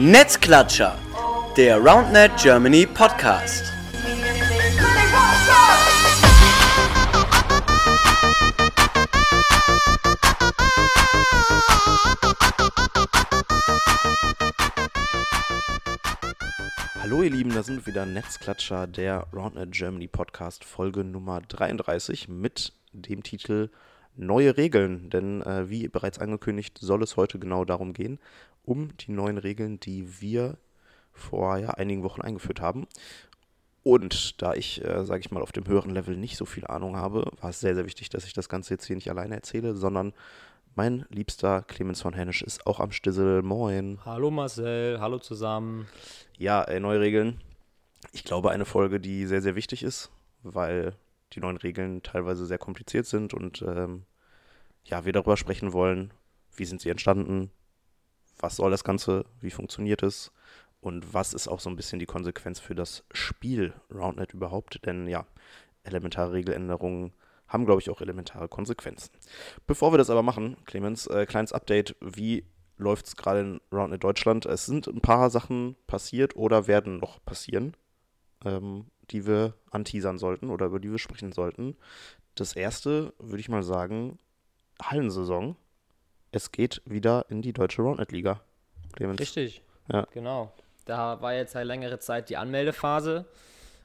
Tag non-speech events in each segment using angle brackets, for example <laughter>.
Netzklatscher, der RoundNet Germany Podcast. Hallo ihr Lieben, da sind wir wieder Netzklatscher, der RoundNet Germany Podcast, Folge Nummer 33 mit dem Titel Neue Regeln. Denn äh, wie bereits angekündigt, soll es heute genau darum gehen, um die neuen Regeln, die wir vor ja, einigen Wochen eingeführt haben. Und da ich, äh, sage ich mal, auf dem höheren Level nicht so viel Ahnung habe, war es sehr, sehr wichtig, dass ich das Ganze jetzt hier nicht alleine erzähle, sondern mein liebster Clemens von Hennisch ist auch am Stissel. Moin. Hallo Marcel, hallo zusammen. Ja, äh, neue Regeln. Ich glaube, eine Folge, die sehr, sehr wichtig ist, weil die neuen Regeln teilweise sehr kompliziert sind und ähm, ja, wir darüber sprechen wollen, wie sind sie entstanden, was soll das Ganze, wie funktioniert es und was ist auch so ein bisschen die Konsequenz für das Spiel RoundNet überhaupt, denn ja, elementare Regeländerungen haben, glaube ich, auch elementare Konsequenzen. Bevor wir das aber machen, Clemens, äh, kleines Update, wie läuft es gerade in RoundNet Deutschland? Es sind ein paar Sachen passiert oder werden noch passieren, ähm, die wir anteasern sollten oder über die wir sprechen sollten. Das erste, würde ich mal sagen, Hallensaison. Es geht wieder in die deutsche Roundnet-Liga. Clemens. Richtig. Ja. Genau. Da war jetzt seit längere Zeit die Anmeldephase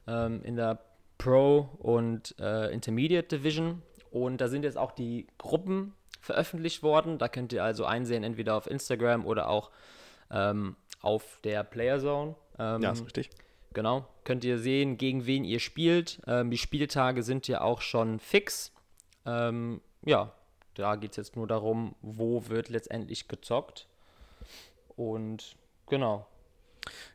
ähm, in der Pro und äh, Intermediate Division. Und da sind jetzt auch die Gruppen veröffentlicht worden. Da könnt ihr also einsehen, entweder auf Instagram oder auch ähm, auf der Player Zone. Ähm, Ja, ist richtig. Genau. Könnt ihr sehen, gegen wen ihr spielt. Ähm, die Spieltage sind ja auch schon fix. Ähm, ja, da geht es jetzt nur darum, wo wird letztendlich gezockt. Und genau.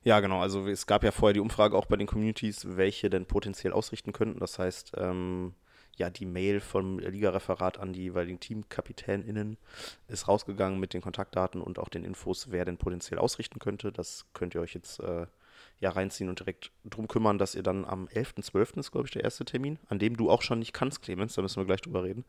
Ja, genau. Also es gab ja vorher die Umfrage auch bei den Communities, welche denn potenziell ausrichten könnten. Das heißt, ähm, ja, die Mail vom Ligareferat an die jeweiligen TeamkapitänInnen ist rausgegangen mit den Kontaktdaten und auch den Infos, wer denn potenziell ausrichten könnte. Das könnt ihr euch jetzt äh, ja reinziehen und direkt drum kümmern, dass ihr dann am 11.12. ist, glaube ich, der erste Termin, an dem du auch schon nicht kannst, Clemens, da müssen wir gleich drüber reden.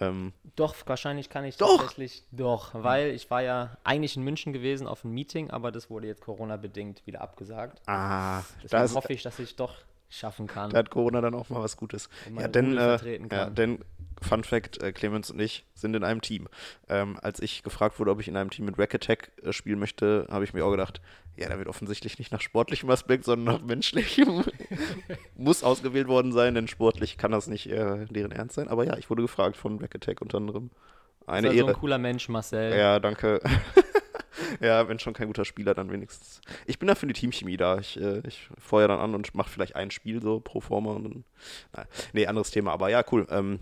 Ähm, Doch, wahrscheinlich kann ich Doch! tatsächlich doch, weil ich war ja eigentlich in München gewesen auf einem Meeting, aber das wurde jetzt Corona-bedingt wieder abgesagt. ah, Deswegen da ist, hoffe ich, dass ich doch schaffen kann. Da hat Corona dann auch mal was Gutes. Ja, denn, äh, ja, kann. denn Fun Fact, äh, Clemens und ich sind in einem Team. Ähm, als ich gefragt wurde, ob ich in einem Team mit Rack Attack äh, spielen möchte, habe ich mir auch gedacht, ja, da wird offensichtlich nicht nach sportlichem Aspekt, sondern nach menschlichem. <laughs> Muss ausgewählt worden sein, denn sportlich kann das nicht äh, deren Ernst sein. Aber ja, ich wurde gefragt von Rack Attack unter anderem. Eine also Ehre. ein cooler Mensch, Marcel. Ja, danke. <laughs> ja, wenn schon kein guter Spieler, dann wenigstens. Ich bin da für die Teamchemie da. Ich, äh, ich feuer dann an und mache vielleicht ein Spiel so pro forma und dann. Na, nee, anderes Thema. Aber ja, cool. Ähm,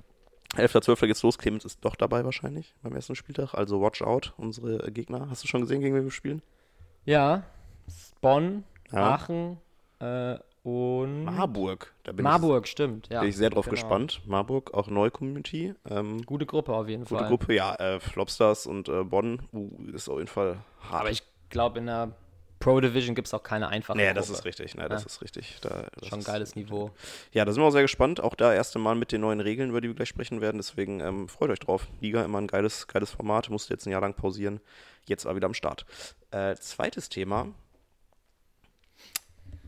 11.12. geht's los. Clemens ist doch dabei wahrscheinlich beim ersten Spieltag. Also watch out, unsere Gegner. Hast du schon gesehen, gegen wen wir spielen? Ja, Bonn, Ja. Aachen äh, und Marburg. Da bin Marburg, stimmt. ich, Ja, bin ich sehr drauf genau. gespannt. Marburg, auch neue Community. Ähm, Gute Gruppe auf jeden gute Fall. Gruppe, ja. Äh, Flopstars und äh, Bonn uh, ist auf jeden Fall hart. Aber ich glaube, in der Pro Division gibt es auch keine einfache Nee, Gruppe. das ist richtig. Nee, das Ja. ist richtig. Da, Schon ein ist- geiles Niveau. Ja, da sind wir auch sehr gespannt. Auch da erste Mal mit den neuen Regeln, über die wir gleich sprechen werden. Deswegen ähm, freut euch drauf. Liga immer ein geiles, geiles Format. Musste jetzt ein Jahr lang pausieren. Jetzt war wieder am Start. Äh, zweites Thema.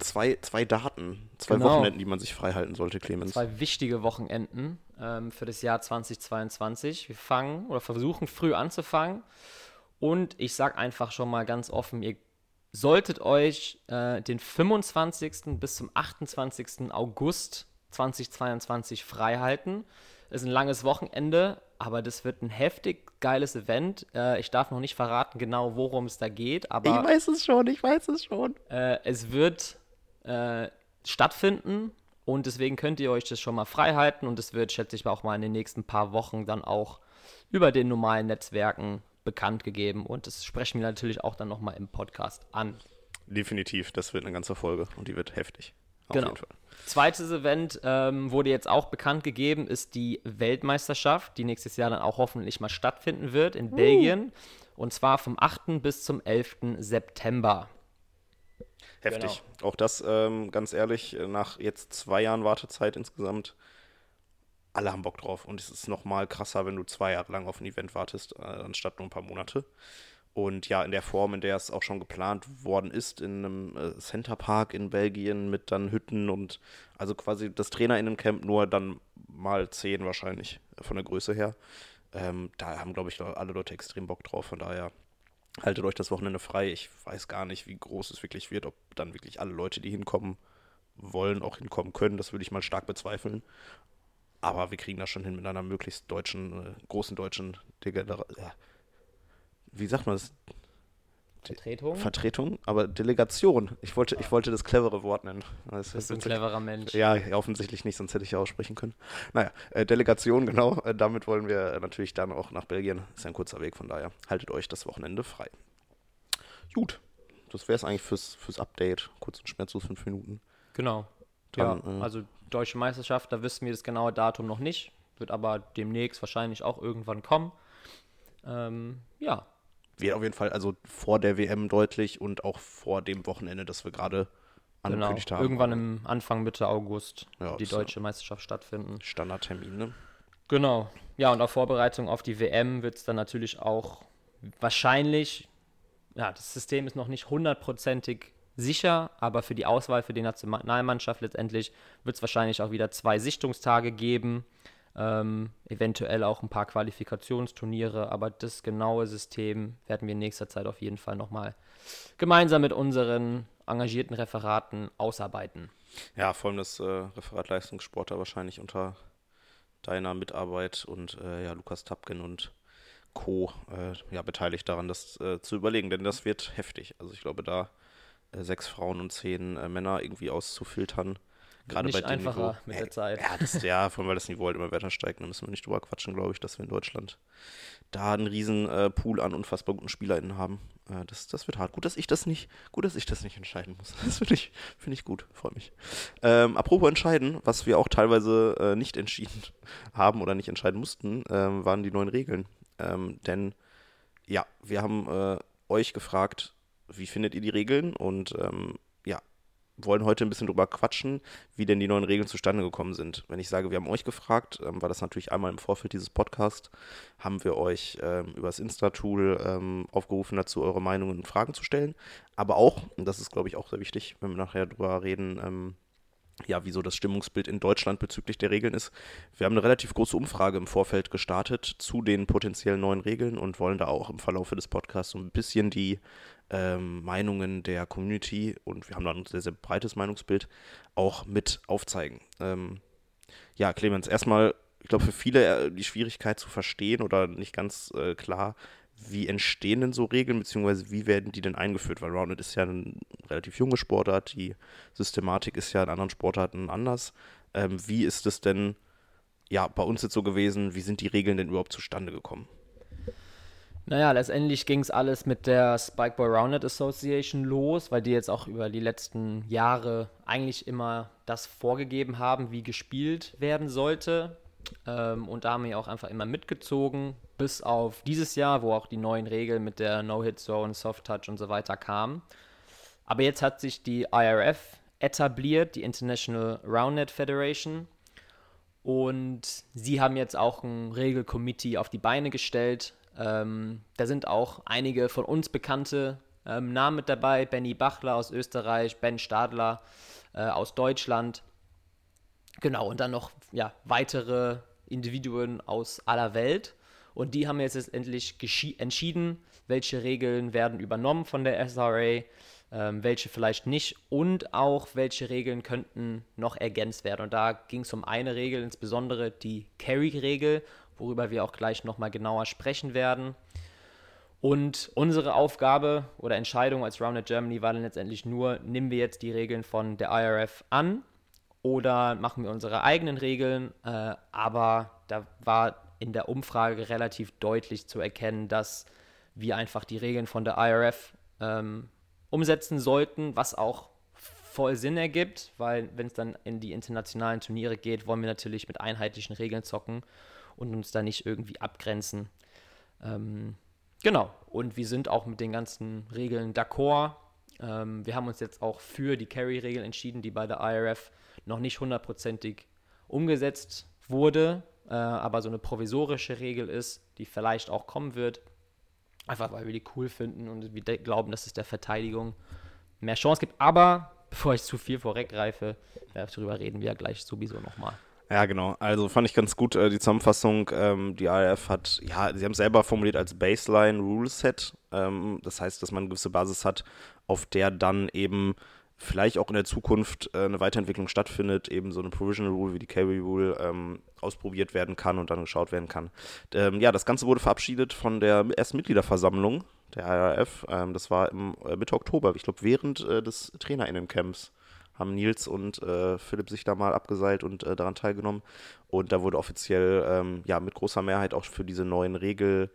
Zwei, zwei Daten, zwei Genau. Wochenenden, die man sich frei halten sollte, Clemens. Zwei wichtige Wochenenden ähm, für das Jahr 2022. Wir fangen oder versuchen früh anzufangen. Und ich sage einfach schon mal ganz offen, ihr solltet euch äh, den 25. bis zum 28. August 2022 frei halten. Ist ein langes Wochenende, aber das wird ein heftig geiles Event. Äh, ich darf noch nicht verraten genau, worum es da geht, aber ich weiß es schon, ich weiß es schon. äh, es wird äh, stattfinden und deswegen könnt ihr euch das schon mal frei halten und es wird, schätze ich mal, auch mal in den nächsten paar Wochen dann auch über den normalen Netzwerken bekannt gegeben und das sprechen wir natürlich auch dann nochmal im Podcast an. Definitiv, das wird eine ganze Folge und die wird heftig. Auf Genau. jeden Fall. Zweites Event ähm, wurde jetzt auch bekannt gegeben, ist die Weltmeisterschaft, die nächstes Jahr dann auch hoffentlich mal stattfinden wird in Belgien. Und zwar vom 8. bis zum 11. September. Heftig. Auch das, ähm, ganz ehrlich, nach jetzt zwei Jahren Wartezeit insgesamt, alle haben Bock drauf. Und es ist noch mal krasser, wenn du zwei Jahre lang auf ein Event wartest, äh, anstatt nur ein paar Monate. Und ja, in der Form, in der es auch schon geplant worden ist, in einem äh, Centerpark in Belgien mit dann Hütten und also quasi das Trainerinnencamp nur dann mal zehn wahrscheinlich von der Größe her. Ähm, da haben, glaube ich, alle Leute extrem Bock drauf. Von daher haltet euch das Wochenende frei. Ich weiß gar nicht, wie groß es wirklich wird, ob dann wirklich alle Leute, die hinkommen wollen, auch hinkommen können. Das würde ich mal stark bezweifeln. Aber wir kriegen das schon hin mit einer möglichst deutschen, äh, großen deutschen Degener ja. Wie sagt man das? Vertretung? Vertretung, aber Delegation. Ich wollte, ich wollte das clevere Wort nennen. Das ist ein cleverer Mensch. Ja, offensichtlich nicht, sonst hätte ich ja aussprechen können. Naja, äh, Delegation, genau. Äh, damit wollen wir natürlich dann auch nach Belgien. Ist ein kurzer Weg, von daher haltet euch das Wochenende frei. Gut, das wäre es eigentlich fürs, fürs Update. Kurz und schmerzlos fünf Minuten. Genau. Dann, ja, äh, also Deutsche Meisterschaft, da wissen wir das genaue Datum noch nicht. Wird aber demnächst wahrscheinlich auch irgendwann kommen. Ähm, ja. Wird auf jeden Fall also vor der WM deutlich und auch vor dem Wochenende, das wir gerade genau. angekündigt genau. haben. Irgendwann im Anfang, Mitte August ja, die deutsche Meisterschaft stattfinden. Standardtermin, ne? Genau. Ja, und auf Vorbereitung auf die WM wird es dann natürlich auch wahrscheinlich, ja, das System ist noch nicht hundertprozentig sicher, aber für die Auswahl für die Nationalmannschaft letztendlich wird es wahrscheinlich auch wieder zwei Sichtungstage geben, ähm, eventuell auch ein paar Qualifikationsturniere, aber das genaue System werden wir in nächster Zeit auf jeden Fall nochmal gemeinsam mit unseren engagierten Referaten ausarbeiten. Ja, vor allem das äh, Referat Leistungssport da wahrscheinlich unter deiner Mitarbeit und äh, ja, Lukas Tapken und Co. Äh, ja, beteiligt daran, das äh, zu überlegen, denn das wird heftig. Also ich glaube, da sechs Frauen und zehn äh, Männer irgendwie auszufiltern. Gerade bei dem einfacher Niveau, mit der Zeit. Ja, das, ja, <laughs> vor allem, weil das Niveau halt immer weiter steigt. Da müssen wir nicht drüber quatschen, glaube ich, dass wir in Deutschland da einen riesen äh, Pool an unfassbar guten SpielerInnen haben. Äh, das, das wird hart. Gut, dass ich das nicht, gut, dass ich das nicht entscheiden muss. <laughs> Das finde ich, find ich gut, freue mich. Ähm, apropos entscheiden, was wir auch teilweise äh, nicht entschieden <laughs> haben oder nicht entscheiden mussten, ähm, waren die neuen Regeln. Ähm, denn ja, wir haben äh, euch gefragt, wie findet ihr die Regeln? Und ähm, ja, wollen heute ein bisschen drüber quatschen, wie denn die neuen Regeln zustande gekommen sind. Wenn ich sage, wir haben euch gefragt, ähm, war das natürlich einmal im Vorfeld dieses Podcasts, haben wir euch ähm, über das Insta-Tool ähm, aufgerufen, dazu eure Meinungen und Fragen zu stellen. Aber auch, und das ist, glaube ich, auch sehr wichtig, wenn wir nachher drüber reden, ähm, ja, wieso das Stimmungsbild in Deutschland bezüglich der Regeln ist. Wir haben eine relativ große Umfrage im Vorfeld gestartet zu den potenziellen neuen Regeln und wollen da auch im Verlauf des Podcasts so ein bisschen die ähm, Meinungen der Community und wir haben da ein sehr, sehr breites Meinungsbild auch mit aufzeigen. Ähm, ja, Clemens, erstmal, ich glaube, für viele äh, die Schwierigkeit zu verstehen oder nicht ganz äh, klar, wie entstehen denn so Regeln, beziehungsweise wie werden die denn eingeführt? Weil Rounded ist ja eine relativ junge Sportart, die Systematik ist ja in anderen Sportarten anders. Ähm, wie ist es denn ja bei uns jetzt so gewesen? Wie sind die Regeln denn überhaupt zustande gekommen? Naja, letztendlich ging es alles mit der Spikeboy Rounded Association los, weil die jetzt auch über die letzten Jahre eigentlich immer das vorgegeben haben, wie gespielt werden sollte. Ähm, und da haben wir auch einfach immer mitgezogen, bis auf dieses Jahr, wo auch die neuen Regeln mit der No-Hit-Zone, Soft-Touch und so weiter kamen. Aber jetzt hat sich die IRF etabliert, die International Roundnet Federation. Und sie haben jetzt auch ein Regelcommittee auf die Beine gestellt, ähm, da sind auch einige von uns bekannte ähm, Namen mit dabei. Benny Bachler aus Österreich, Ben Stadler äh, aus Deutschland. Genau, und dann noch ja, weitere Individuen aus aller Welt. Und die haben jetzt letztendlich entschieden, welche Regeln werden übernommen von der SRA, ähm, welche vielleicht nicht und auch welche Regeln könnten noch ergänzt werden. Und da ging es um eine Regel, insbesondere die Carry-Regel worüber wir auch gleich nochmal genauer sprechen werden. Und unsere Aufgabe oder Entscheidung als Rounded Germany war dann letztendlich nur, nehmen wir jetzt die Regeln von der IRF an oder machen wir unsere eigenen Regeln. Äh, aber da war in der Umfrage relativ deutlich zu erkennen, dass wir einfach die Regeln von der IRF ähm, umsetzen sollten, was auch voll Sinn ergibt, weil wenn es dann in die internationalen Turniere geht, wollen wir natürlich mit einheitlichen Regeln zocken und uns da nicht irgendwie abgrenzen. Ähm, genau, und wir sind auch mit den ganzen Regeln d'accord. Ähm, wir haben uns jetzt auch für die Carry-Regel entschieden, die bei der IRF noch nicht hundertprozentig umgesetzt wurde, äh, aber so eine provisorische Regel ist, die vielleicht auch kommen wird. Einfach weil wir die cool finden und wir glauben, dass es der Verteidigung mehr Chance gibt. Aber bevor ich zu viel vorweggreife, darüber reden wir ja gleich sowieso nochmal. Ja, genau. Also fand ich ganz gut äh, die Zusammenfassung. Ähm, die ARF hat, ja, sie haben es selber formuliert als Baseline Rule Set. Ähm, das heißt, dass man eine gewisse Basis hat, auf der dann eben vielleicht auch in der Zukunft äh, eine Weiterentwicklung stattfindet, eben so eine Provisional Rule wie die Carry Rule ähm, ausprobiert werden kann und dann geschaut werden kann. Ähm, ja, das Ganze wurde verabschiedet von der ersten Mitgliederversammlung der ARF. Ähm, das war im äh, Mitte Oktober, ich glaube während äh, des TrainerInnen-Camps haben Nils und äh, Philipp sich da mal abgeseilt und äh, daran teilgenommen. Und da wurde offiziell ähm, ja mit großer Mehrheit auch für diese neuen Regeln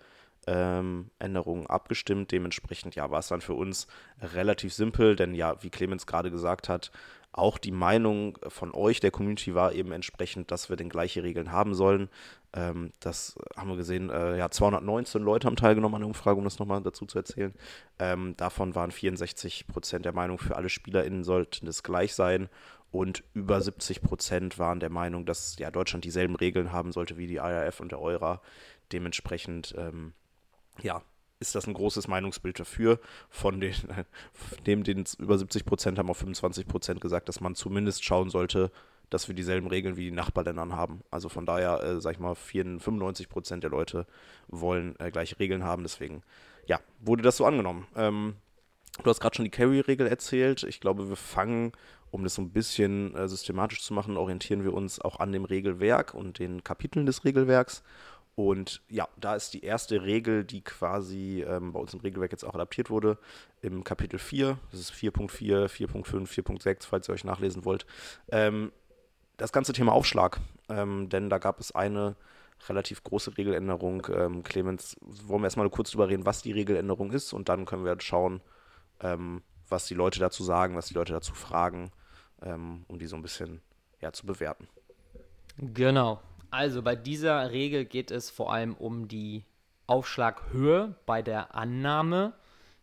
ähm, Änderungen abgestimmt. Dementsprechend ja, war es dann für uns relativ simpel, denn ja, wie Clemens gerade gesagt hat, auch die Meinung von euch, der Community, war eben entsprechend, dass wir den gleiche Regeln haben sollen. Ähm, das haben wir gesehen, äh, ja, 219 Leute haben teilgenommen an der Umfrage, um das nochmal dazu zu erzählen. Ähm, davon waren 64 Prozent der Meinung, für alle SpielerInnen sollten es gleich sein. Und über 70 Prozent waren der Meinung, dass ja, Deutschland dieselben Regeln haben sollte wie die IRF und der Eura. Dementsprechend ähm, ja, ist das ein großes Meinungsbild dafür. Von den, <laughs> neben den über 70 Prozent haben auch 25 Prozent gesagt, dass man zumindest schauen sollte, dass wir dieselben Regeln wie die Nachbarländern haben. Also von daher, äh, sag ich mal, 94, 95 Prozent der Leute wollen äh, gleiche Regeln haben. Deswegen, ja, wurde das so angenommen. Ähm, du hast gerade schon die Carry-Regel erzählt. Ich glaube, wir fangen, um das so ein bisschen äh, systematisch zu machen, orientieren wir uns auch an dem Regelwerk und den Kapiteln des Regelwerks. Und ja, da ist die erste Regel, die quasi ähm, bei uns im Regelwerk jetzt auch adaptiert wurde, im Kapitel 4. Das ist 4.4, 4.5, 4.6, falls ihr euch nachlesen wollt. Ähm, das ganze Thema Aufschlag. Ähm, denn da gab es eine relativ große Regeländerung. Ähm, Clemens, wollen wir erstmal kurz drüber reden, was die Regeländerung ist und dann können wir schauen, ähm, was die Leute dazu sagen, was die Leute dazu fragen, ähm, um die so ein bisschen ja, zu bewerten. Genau. Also bei dieser Regel geht es vor allem um die Aufschlaghöhe bei der Annahme,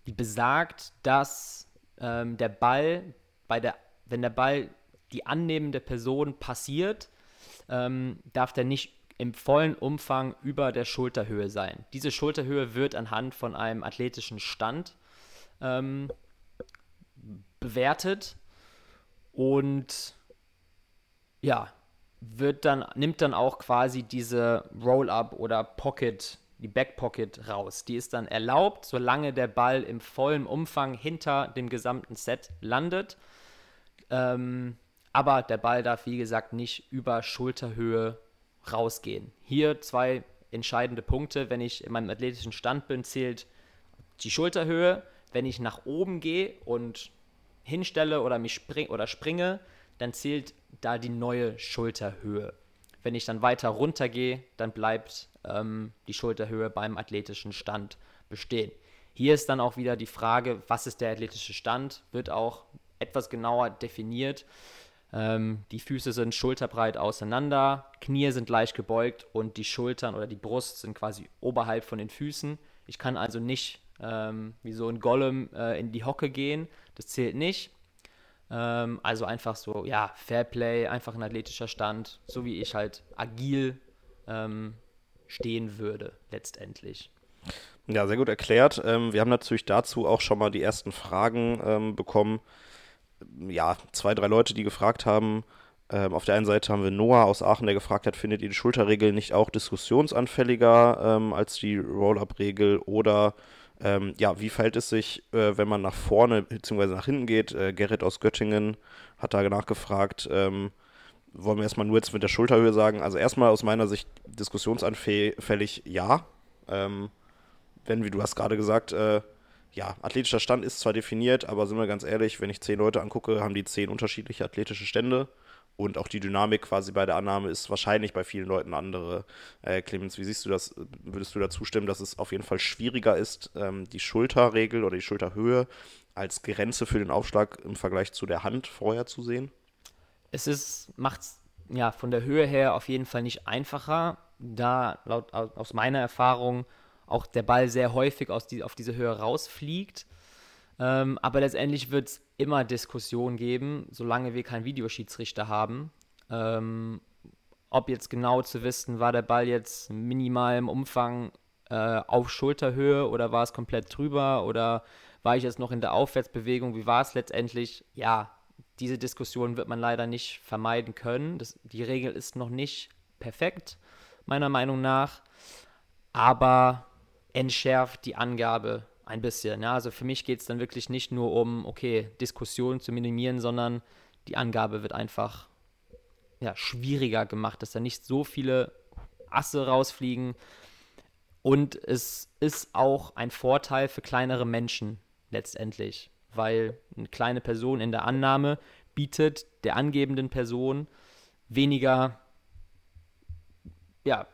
die besagt, dass ähm, der Ball bei der, wenn der Ball die annehmende Person passiert, ähm, darf der nicht im vollen Umfang über der Schulterhöhe sein. Diese Schulterhöhe wird anhand von einem athletischen Stand ähm, bewertet und ja, wird dann, nimmt dann auch quasi diese Roll-Up oder Pocket, die Backpocket raus. Die ist dann erlaubt, solange der Ball im vollen Umfang hinter dem gesamten Set landet. Ähm, aber der Ball darf, wie gesagt, nicht über Schulterhöhe rausgehen. Hier zwei entscheidende Punkte. Wenn ich in meinem athletischen Stand bin, zählt die Schulterhöhe. Wenn ich nach oben gehe und hinstelle oder mich spring oder springe, dann zählt da die neue Schulterhöhe. Wenn ich dann weiter runter gehe, dann bleibt ähm, die Schulterhöhe beim athletischen Stand bestehen. Hier ist dann auch wieder die Frage, was ist der athletische Stand, wird auch etwas genauer definiert. Ähm, die Füße sind schulterbreit auseinander, Knie sind leicht gebeugt und die Schultern oder die Brust sind quasi oberhalb von den Füßen. Ich kann also nicht ähm, wie so ein Golem äh, in die Hocke gehen, das zählt nicht. Ähm, also einfach so, ja, Fairplay, einfach ein athletischer Stand, so wie ich halt agil ähm, stehen würde, letztendlich. Ja, sehr gut erklärt. Ähm, wir haben natürlich dazu auch schon mal die ersten Fragen ähm, bekommen. Ja, zwei, drei Leute, die gefragt haben. Ähm, auf der einen Seite haben wir Noah aus Aachen, der gefragt hat, findet ihr die Schulterregel nicht auch diskussionsanfälliger ähm, als die Roll-Up-Regel oder ähm, ja, wie verhält es sich, äh, wenn man nach vorne bzw. nach hinten geht? Äh, Gerrit aus Göttingen hat da nachgefragt. Ähm, wollen wir erstmal nur jetzt mit der Schulterhöhe sagen? Also erstmal aus meiner Sicht diskussionsanfällig ja. Ähm, wenn, wie du hast gerade gesagt, äh, ja, athletischer Stand ist zwar definiert, aber sind wir ganz ehrlich, wenn ich zehn Leute angucke, haben die zehn unterschiedliche athletische Stände. Und auch die Dynamik quasi bei der Annahme ist wahrscheinlich bei vielen Leuten andere. Äh, Clemens, wie siehst du das? Würdest du da zustimmen, dass es auf jeden Fall schwieriger ist, ähm, die Schulterregel oder die Schulterhöhe als Grenze für den Aufschlag im Vergleich zu der Hand vorher zu sehen? Es ist, macht es ja von der Höhe her auf jeden Fall nicht einfacher, da laut aus meiner Erfahrung auch der Ball sehr häufig aus die, auf diese Höhe rausfliegt. Ähm, aber letztendlich wird es immer Diskussionen geben, solange wir keinen Videoschiedsrichter haben. Ähm, ob jetzt genau zu wissen, war der Ball jetzt minimal im Umfang äh, auf Schulterhöhe oder war es komplett drüber oder war ich jetzt noch in der Aufwärtsbewegung? Wie war es letztendlich? Ja, diese Diskussion wird man leider nicht vermeiden können. Das, die Regel ist noch nicht perfekt, meiner Meinung nach, aber entschärft die Angabe ein bisschen. Ja? Also für mich geht es dann wirklich nicht nur um, okay, Diskussionen zu minimieren, sondern die Angabe wird einfach ja, schwieriger gemacht, dass da nicht so viele Asse rausfliegen. Und es ist auch ein Vorteil für kleinere Menschen letztendlich, weil eine kleine Person in der Annahme bietet der angebenden Person weniger ja,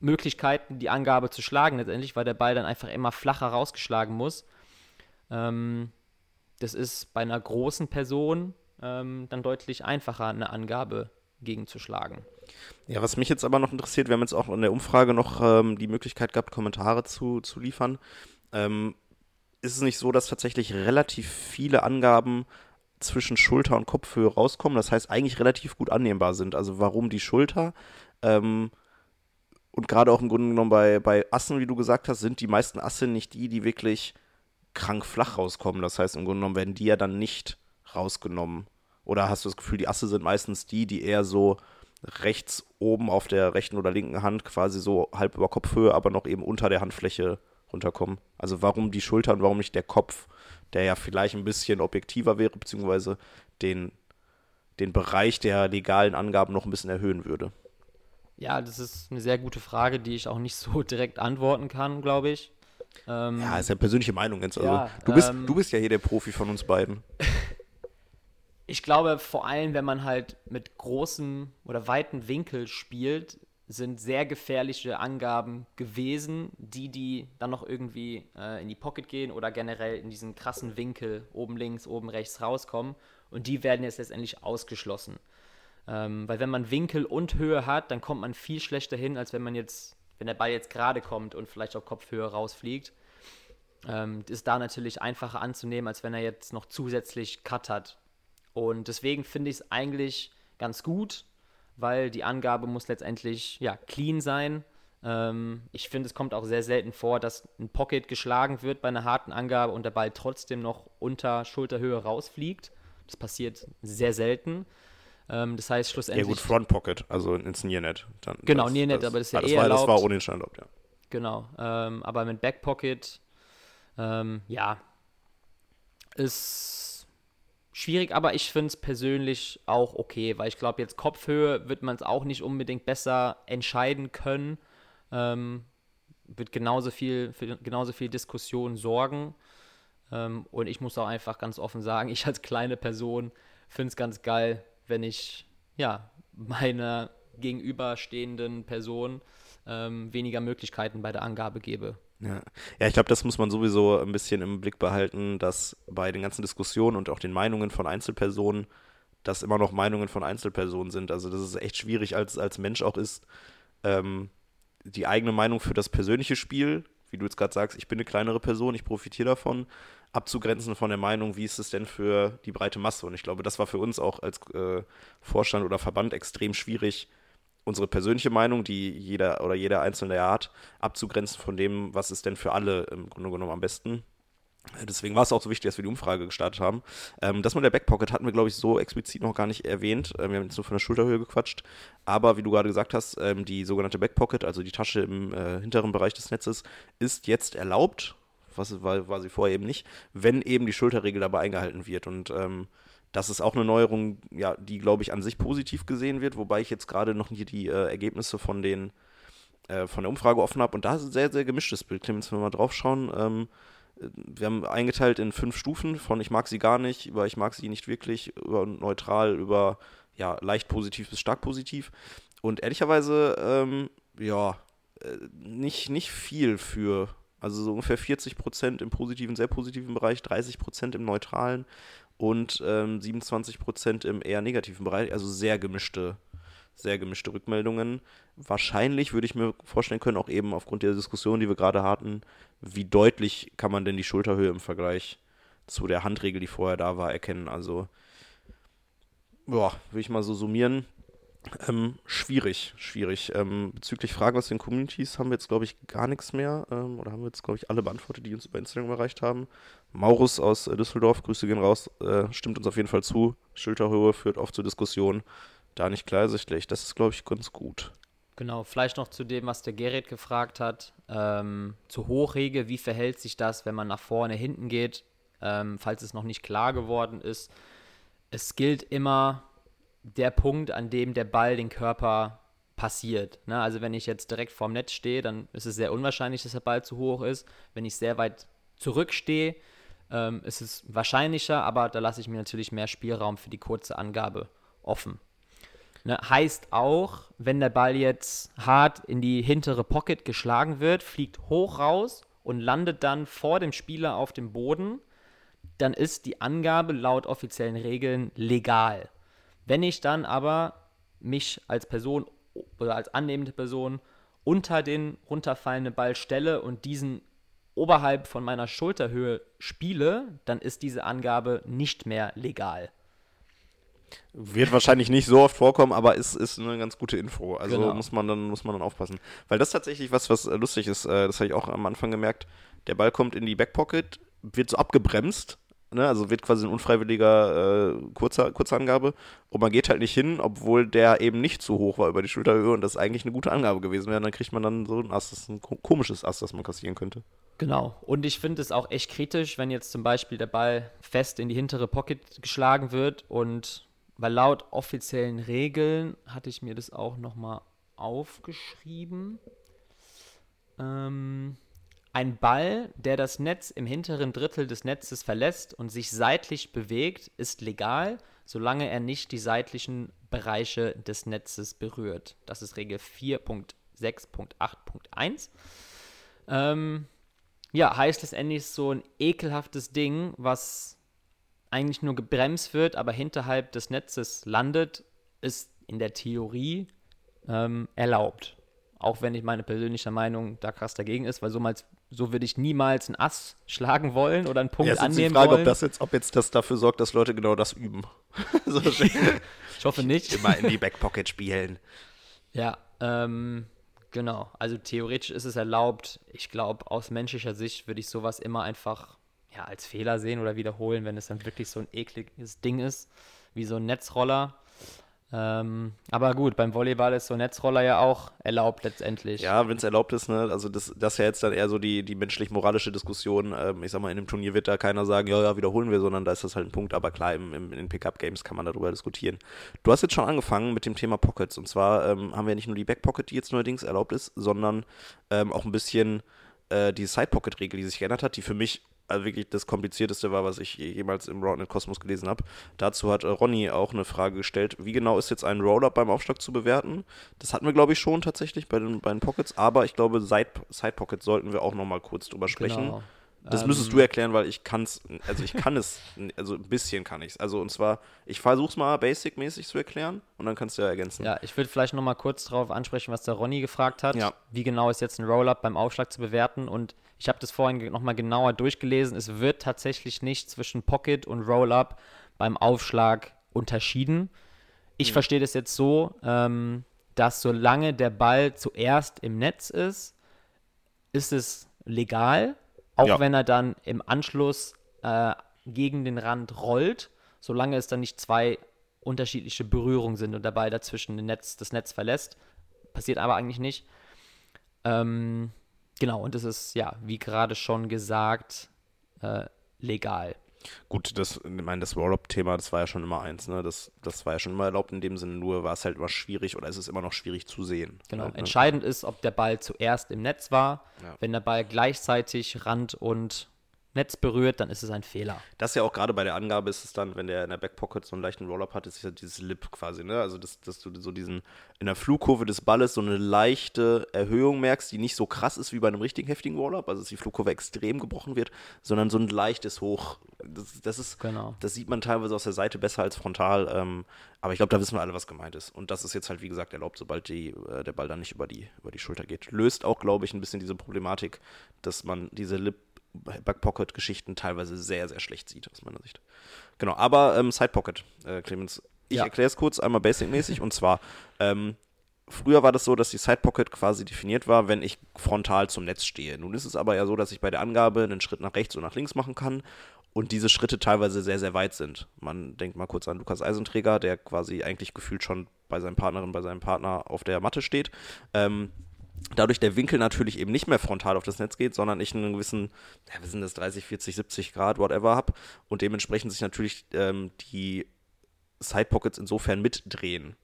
Möglichkeiten, die Angabe zu schlagen letztendlich, weil der Ball dann einfach immer flacher rausgeschlagen muss. Ähm, das ist bei einer großen Person ähm, dann deutlich einfacher, eine Angabe gegenzuschlagen. Ja, was mich jetzt aber noch interessiert, wir haben jetzt auch in der Umfrage noch ähm, die Möglichkeit gehabt, Kommentare zu, zu liefern. Ähm, ist es nicht so, dass tatsächlich relativ viele Angaben zwischen Schulter und Kopfhöhe rauskommen, das heißt eigentlich relativ gut annehmbar sind. Also warum die Schulter? Ähm, und gerade auch im Grunde genommen bei, bei Assen, wie du gesagt hast, sind die meisten Asse nicht die, die wirklich krank flach rauskommen. Das heißt, im Grunde genommen werden die ja dann nicht rausgenommen. Oder hast du das Gefühl, die Asse sind meistens die, die eher so rechts oben auf der rechten oder linken Hand quasi so halb über Kopfhöhe, aber noch eben unter der Handfläche runterkommen? Also warum die Schultern, warum nicht der Kopf, der ja vielleicht ein bisschen objektiver wäre, beziehungsweise den, den Bereich der legalen Angaben noch ein bisschen erhöhen würde? Ja, das ist eine sehr gute Frage, die ich auch nicht so <laughs> direkt antworten kann, glaube ich. Ähm, ja, ist ja persönliche Meinung jetzt. Also, ja, du, bist, ähm, du bist ja hier der Profi von uns beiden. <laughs> ich glaube, vor allem, wenn man halt mit großem oder weiten Winkel spielt, sind sehr gefährliche Angaben gewesen, die, die dann noch irgendwie äh, in die Pocket gehen oder generell in diesen krassen Winkel oben links, oben rechts rauskommen. Und die werden jetzt letztendlich ausgeschlossen. Ähm, weil wenn man Winkel und Höhe hat, dann kommt man viel schlechter hin, als wenn man jetzt, wenn der Ball jetzt gerade kommt und vielleicht auf Kopfhöhe rausfliegt. Ähm, ist da natürlich einfacher anzunehmen, als wenn er jetzt noch zusätzlich Cut hat. Und deswegen finde ich es eigentlich ganz gut, weil die Angabe muss letztendlich ja, clean sein. Ähm, ich finde, es kommt auch sehr selten vor, dass ein Pocket geschlagen wird bei einer harten Angabe und der Ball trotzdem noch unter Schulterhöhe rausfliegt. Das passiert sehr selten. Ähm, das heißt schlussendlich. Ja gut, Front Pocket, also ins Nearnet. Dann genau, das, Nearnet, das, aber das ist ja ah, das eh war, erlaubt. Das war ohne den Standort, ja. Genau, ähm, aber mit Back Pocket, ähm, ja, ist schwierig, aber ich finde es persönlich auch okay, weil ich glaube, jetzt Kopfhöhe wird man es auch nicht unbedingt besser entscheiden können. Ähm, wird genauso viel für genauso viel Diskussion sorgen. Ähm, und ich muss auch einfach ganz offen sagen, <laughs> ich als kleine Person finde es ganz geil, wenn ich ja meiner gegenüberstehenden Person ähm, weniger Möglichkeiten bei der Angabe gebe. Ja, ja ich glaube, das muss man sowieso ein bisschen im Blick behalten, dass bei den ganzen Diskussionen und auch den Meinungen von Einzelpersonen, das immer noch Meinungen von Einzelpersonen sind. Also das ist echt schwierig, als, als Mensch auch ist, ähm, die eigene Meinung für das persönliche Spiel, wie du jetzt gerade sagst, ich bin eine kleinere Person, ich profitiere davon, abzugrenzen von der Meinung, wie ist es denn für die breite Masse. Und ich glaube, das war für uns auch als äh, Vorstand oder Verband extrem schwierig, unsere persönliche Meinung, die jeder oder jeder Einzelne hat, abzugrenzen von dem, was ist denn für alle im Grunde genommen am besten. Deswegen war es auch so wichtig, dass wir die Umfrage gestartet haben. Ähm, das mit der Backpocket hatten wir, glaube ich, so explizit noch gar nicht erwähnt. Ähm, wir haben jetzt nur von der Schulterhöhe gequatscht. Aber wie du gerade gesagt hast, ähm, die sogenannte Backpocket, also die Tasche im äh, hinteren Bereich des Netzes, ist jetzt erlaubt was war, war sie vorher eben nicht, wenn eben die Schulterregel dabei eingehalten wird. Und ähm, das ist auch eine Neuerung, ja, die, glaube ich, an sich positiv gesehen wird, wobei ich jetzt gerade noch nicht die äh, Ergebnisse von den äh, von der Umfrage offen habe. Und da ist ein sehr, sehr gemischtes Bild. Clemens, wenn wir mal drauf schauen, ähm, wir haben eingeteilt in fünf Stufen von ich mag sie gar nicht, über ich mag sie nicht wirklich, über neutral, über ja, leicht positiv bis stark positiv. Und ehrlicherweise, ähm, ja, äh, nicht, nicht viel für also so ungefähr 40 Prozent im positiven, sehr positiven Bereich, 30 Prozent im neutralen und ähm, 27 Prozent im eher negativen Bereich. Also sehr gemischte, sehr gemischte Rückmeldungen. Wahrscheinlich würde ich mir vorstellen können, auch eben aufgrund der Diskussion, die wir gerade hatten, wie deutlich kann man denn die Schulterhöhe im Vergleich zu der Handregel, die vorher da war, erkennen. Also, ja, würde ich mal so summieren. Ähm, schwierig, schwierig. Ähm, bezüglich Fragen aus den Communities haben wir jetzt, glaube ich, gar nichts mehr. Ähm, oder haben wir jetzt, glaube ich, alle beantwortet, die uns über Instagram erreicht haben. Maurus aus äh, Düsseldorf, Grüße gehen raus, äh, stimmt uns auf jeden Fall zu. Schulterhöhe führt oft zu Diskussionen. Da nicht klar. Das ist, glaube ich, ganz gut. Genau, vielleicht noch zu dem, was der Gerrit gefragt hat. Ähm, zu Hochregel, wie verhält sich das, wenn man nach vorne, hinten geht? Ähm, falls es noch nicht klar geworden ist. Es gilt immer der Punkt, an dem der Ball den Körper passiert. Ne? Also wenn ich jetzt direkt vorm Netz stehe, dann ist es sehr unwahrscheinlich, dass der Ball zu hoch ist. Wenn ich sehr weit zurückstehe, ähm, ist es wahrscheinlicher, aber da lasse ich mir natürlich mehr Spielraum für die kurze Angabe offen. Ne? Heißt auch, wenn der Ball jetzt hart in die hintere Pocket geschlagen wird, fliegt hoch raus und landet dann vor dem Spieler auf dem Boden, dann ist die Angabe laut offiziellen Regeln legal. Wenn ich dann aber mich als Person oder als annehmende Person unter den runterfallenden Ball stelle und diesen oberhalb von meiner Schulterhöhe spiele, dann ist diese Angabe nicht mehr legal. Wird wahrscheinlich nicht so oft vorkommen, aber ist, ist eine ganz gute Info. Also Genau. muss man dann muss man dann aufpassen. Weil das tatsächlich was, was äh, lustig ist. Äh, das habe ich auch am Anfang gemerkt. Der Ball kommt in die Backpocket, wird so abgebremst. Ne? Also wird quasi ein unfreiwilliger äh, kurzer, Kurzangabe. Und man geht halt nicht hin, obwohl der eben nicht zu hoch war über die Schulterhöhe und das eigentlich eine gute Angabe gewesen wäre. Dann kriegt man dann so ein Ass. Das ist ein ko- komisches Ass, das man kassieren könnte. Genau. Und ich finde es auch echt kritisch, wenn jetzt zum Beispiel der Ball fest in die hintere Pocket geschlagen wird und weil laut offiziellen Regeln hatte ich mir das auch nochmal aufgeschrieben. Ähm, ein Ball, der das Netz im hinteren Drittel des Netzes verlässt und sich seitlich bewegt, ist legal, solange er nicht die seitlichen Bereiche des Netzes berührt. Das ist Regel 4.6.8.1. Ähm, ja, heißt letztendlich so ein ekelhaftes Ding, was eigentlich nur gebremst wird, aber hinterhalb des Netzes landet, ist in der Theorie ähm, erlaubt. Auch wenn ich meine persönliche Meinung da krass dagegen ist, weil so, mal, so würde ich niemals ein Ass schlagen wollen oder einen Punkt Ja, jetzt die annehmen Frage, wollen. ob, das jetzt, ob jetzt das dafür sorgt, dass Leute genau das üben. <laughs> so, ich hoffe nicht. immer in die Backpocket spielen. Ja, ähm, genau. Also theoretisch ist es erlaubt. Ich glaube, aus menschlicher Sicht würde ich sowas immer einfach ja, als Fehler sehen oder wiederholen, wenn es dann wirklich so ein ekliges Ding ist, wie so ein Netzroller. Ähm, aber gut, beim Volleyball ist so Netzroller ja auch erlaubt letztendlich. Ja, wenn es erlaubt ist, ne? Also das, das ist ja jetzt dann eher so die, die menschlich-moralische Diskussion. Ähm, ich sag mal, in einem Turnier wird da keiner sagen, ja, ja, wiederholen wir, sondern da ist das halt ein Punkt. Aber klar, im, im, in den Pickup-Games kann man darüber diskutieren. Du hast jetzt schon angefangen mit dem Thema Pockets. Und zwar ähm, haben wir nicht nur die Backpocket, die jetzt neuerdings erlaubt ist, sondern ähm, auch ein bisschen äh, die Side-Pocket-Regel, die sich geändert hat, die für mich also wirklich das Komplizierteste war, was ich jemals im Roundnet Kosmos gelesen habe. Dazu hat äh, Ronny auch eine Frage gestellt, wie genau ist jetzt ein Roll-Up beim Aufschlag zu bewerten? Das hatten wir, glaube ich, schon tatsächlich bei den, bei den Pockets, aber ich glaube, Side, Pockets sollten wir auch nochmal kurz drüber sprechen. Genau. Das Ähm, müsstest du erklären, weil ich kann es, also ich kann es, <laughs> also ein bisschen kann ich es. Also und zwar, ich versuche es mal basic-mäßig zu erklären und dann kannst du ja ergänzen. Ja, ich würde vielleicht nochmal kurz darauf ansprechen, was der Ronny gefragt hat. Ja. Wie genau ist jetzt ein Roll-Up beim Aufschlag zu bewerten? Und ich habe das vorhin nochmal genauer durchgelesen. Es wird tatsächlich nicht zwischen Pocket und Roll-Up beim Aufschlag unterschieden. Ich verstehe das jetzt so, ähm, dass solange der Ball zuerst im Netz ist, ist es legal, auch Ja. wenn er dann im Anschluss äh, gegen den Rand rollt, solange es dann nicht zwei unterschiedliche Berührungen sind und der Ball dazwischen Netz, das Netz verlässt. Passiert aber eigentlich nicht. Ähm, genau, und es ist, ja, wie gerade schon gesagt, äh, legal. Gut, das, ich meine, das Roll-Up-Thema, das war ja schon immer eins, ne? Das, das war ja schon immer erlaubt in dem Sinne, nur war es halt immer schwierig oder ist es immer noch schwierig zu sehen. Genau. Halt, ne? Entscheidend ist, ob der Ball zuerst im Netz war. Ja. Wenn der Ball gleichzeitig Rand und Netz berührt, dann ist es ein Fehler. Das ja auch gerade bei der Angabe ist es dann, wenn der in der Backpocket so einen leichten Roll-Up hat, ist ja dieses Lip quasi, ne? Also, dass, dass du so diesen, in der Flugkurve des Balles so eine leichte Erhöhung merkst, die nicht so krass ist wie bei einem richtig heftigen Roll-Up, also dass die Flugkurve extrem gebrochen wird, sondern so ein leichtes Hoch. Das, das ist, Genau. das sieht man teilweise aus der Seite besser als frontal, ähm, aber ich glaube, da wissen wir alle, was gemeint ist. Und das ist jetzt halt, wie gesagt, erlaubt, sobald die, äh, der Ball dann nicht über die, über die Schulter geht. Löst auch, glaube ich, ein bisschen diese Problematik, dass man diese Lip Backpocket-Geschichten teilweise sehr, sehr schlecht sieht, aus meiner Sicht. Genau, aber ähm, Sidepocket, äh, Clemens, Ich Ja. erkläre es kurz einmal basic-mäßig und zwar, ähm, früher war das so, dass die Side Pocket quasi definiert war, wenn ich frontal zum Netz stehe. Nun ist es aber ja so, dass ich bei der Angabe einen Schritt nach rechts und nach links machen kann und diese Schritte teilweise sehr, sehr weit sind. Man denkt mal kurz an Lukas Eisenträger, der quasi eigentlich gefühlt schon bei seinem Partnerin, bei seinem Partner auf der Matte steht. Ähm, dadurch der Winkel natürlich eben nicht mehr frontal auf das Netz geht, sondern ich einen gewissen, ja, wir sind das 30, 40, 70 Grad, whatever habe und dementsprechend sich natürlich ähm, die Side Pockets insofern mitdrehen.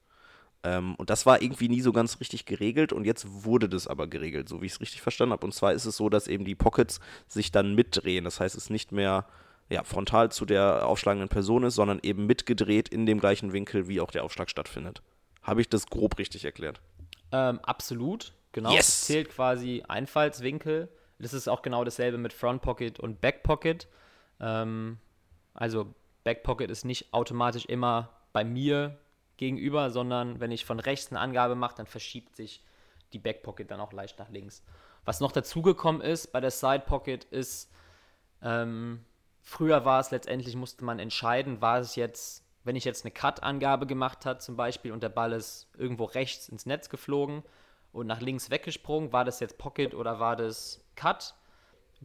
Ähm, und das war irgendwie nie so ganz richtig geregelt und jetzt wurde das aber geregelt, so wie ich es richtig verstanden habe. Und zwar ist es so, dass eben die Pockets sich dann mitdrehen. Das heißt, es ist nicht mehr ja, frontal zu der aufschlagenden Person ist, sondern eben mitgedreht in dem gleichen Winkel, wie auch der Aufschlag stattfindet. Habe ich das grob richtig erklärt? Ähm, absolut, genau. Yes! Es zählt quasi Einfallswinkel. Das ist auch genau dasselbe mit Front Pocket und Back Pocket. Ähm, also Back Pocket ist nicht automatisch immer bei mir gegenüber, sondern wenn ich von rechts eine Angabe mache, dann verschiebt sich die Back Pocket dann auch leicht nach links. Was noch dazugekommen ist bei der Side Pocket ist, ähm, früher war es letztendlich, musste man entscheiden, war es jetzt, wenn ich jetzt eine Cut-Angabe gemacht hat zum Beispiel und der Ball ist irgendwo rechts ins Netz geflogen und nach links weggesprungen, war das jetzt Pocket oder war das Cut?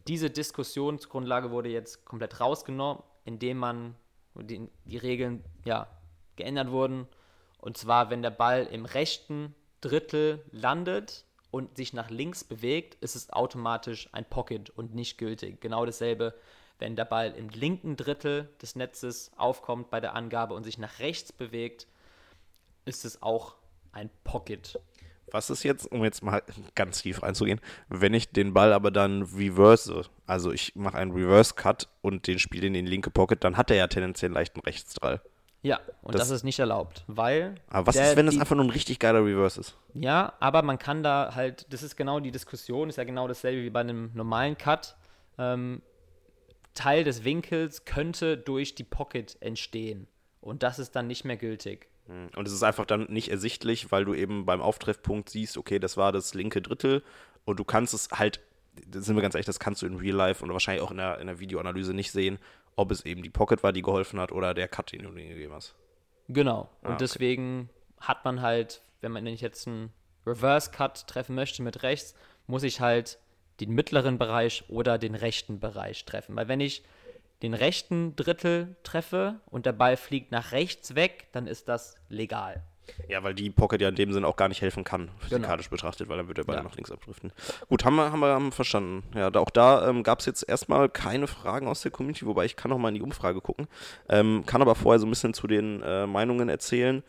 Diese Diskussionsgrundlage wurde jetzt komplett rausgenommen, indem man die, die Regeln ja, geändert wurden. Und zwar, wenn der Ball im rechten Drittel landet und sich nach links bewegt, ist es automatisch ein Pocket und nicht gültig. Genau dasselbe, wenn der Ball im linken Drittel des Netzes aufkommt bei der Angabe und sich nach rechts bewegt, ist es auch ein Pocket. Was ist jetzt, um jetzt mal ganz tief reinzugehen, wenn ich den Ball aber dann reverse, also ich mache einen Reverse-Cut und den spiele in die linke Pocket, dann hat er ja tendenziell einen leichten Rechtsdrall. Ja, und Das- das, ist nicht erlaubt, weil. Aber was der- ist, wenn die- einfach nur ein richtig geiler Reverse ist? Ja, aber man kann da halt, das ist genau die Diskussion, ist ja genau dasselbe wie bei einem normalen Cut. Ähm, Teil des Winkels könnte durch die Pocket entstehen. Und das ist dann nicht mehr gültig. Und es ist einfach dann nicht ersichtlich, weil du eben beim Auftreffpunkt siehst, okay, das war das linke Drittel und du kannst es halt, sind wir ganz ehrlich, das kannst du in Real Life und wahrscheinlich auch in der, in der Videoanalyse nicht sehen, ob es eben die Pocket war, die geholfen hat oder der Cut, den du denen gegeben hast. Genau. Und okay. deswegen hat man halt, wenn man jetzt einen Reverse Cut treffen möchte mit rechts, muss ich halt den mittleren Bereich oder den rechten Bereich treffen. Weil wenn ich den rechten Drittel treffe und der Ball fliegt nach rechts weg, dann ist das legal. Ja, weil die Pocket ja in dem Sinne auch gar nicht helfen kann, physikalisch betrachtet, weil dann wird der Ball Ja. nach links abdriften. Gut, haben wir, haben wir, haben wir verstanden. Ja, da, auch da ähm, gab es jetzt erstmal keine Fragen aus der Community, wobei ich kann noch mal in die Umfrage gucken. Ähm, kann aber vorher so ein bisschen zu den äh, Meinungen erzählen.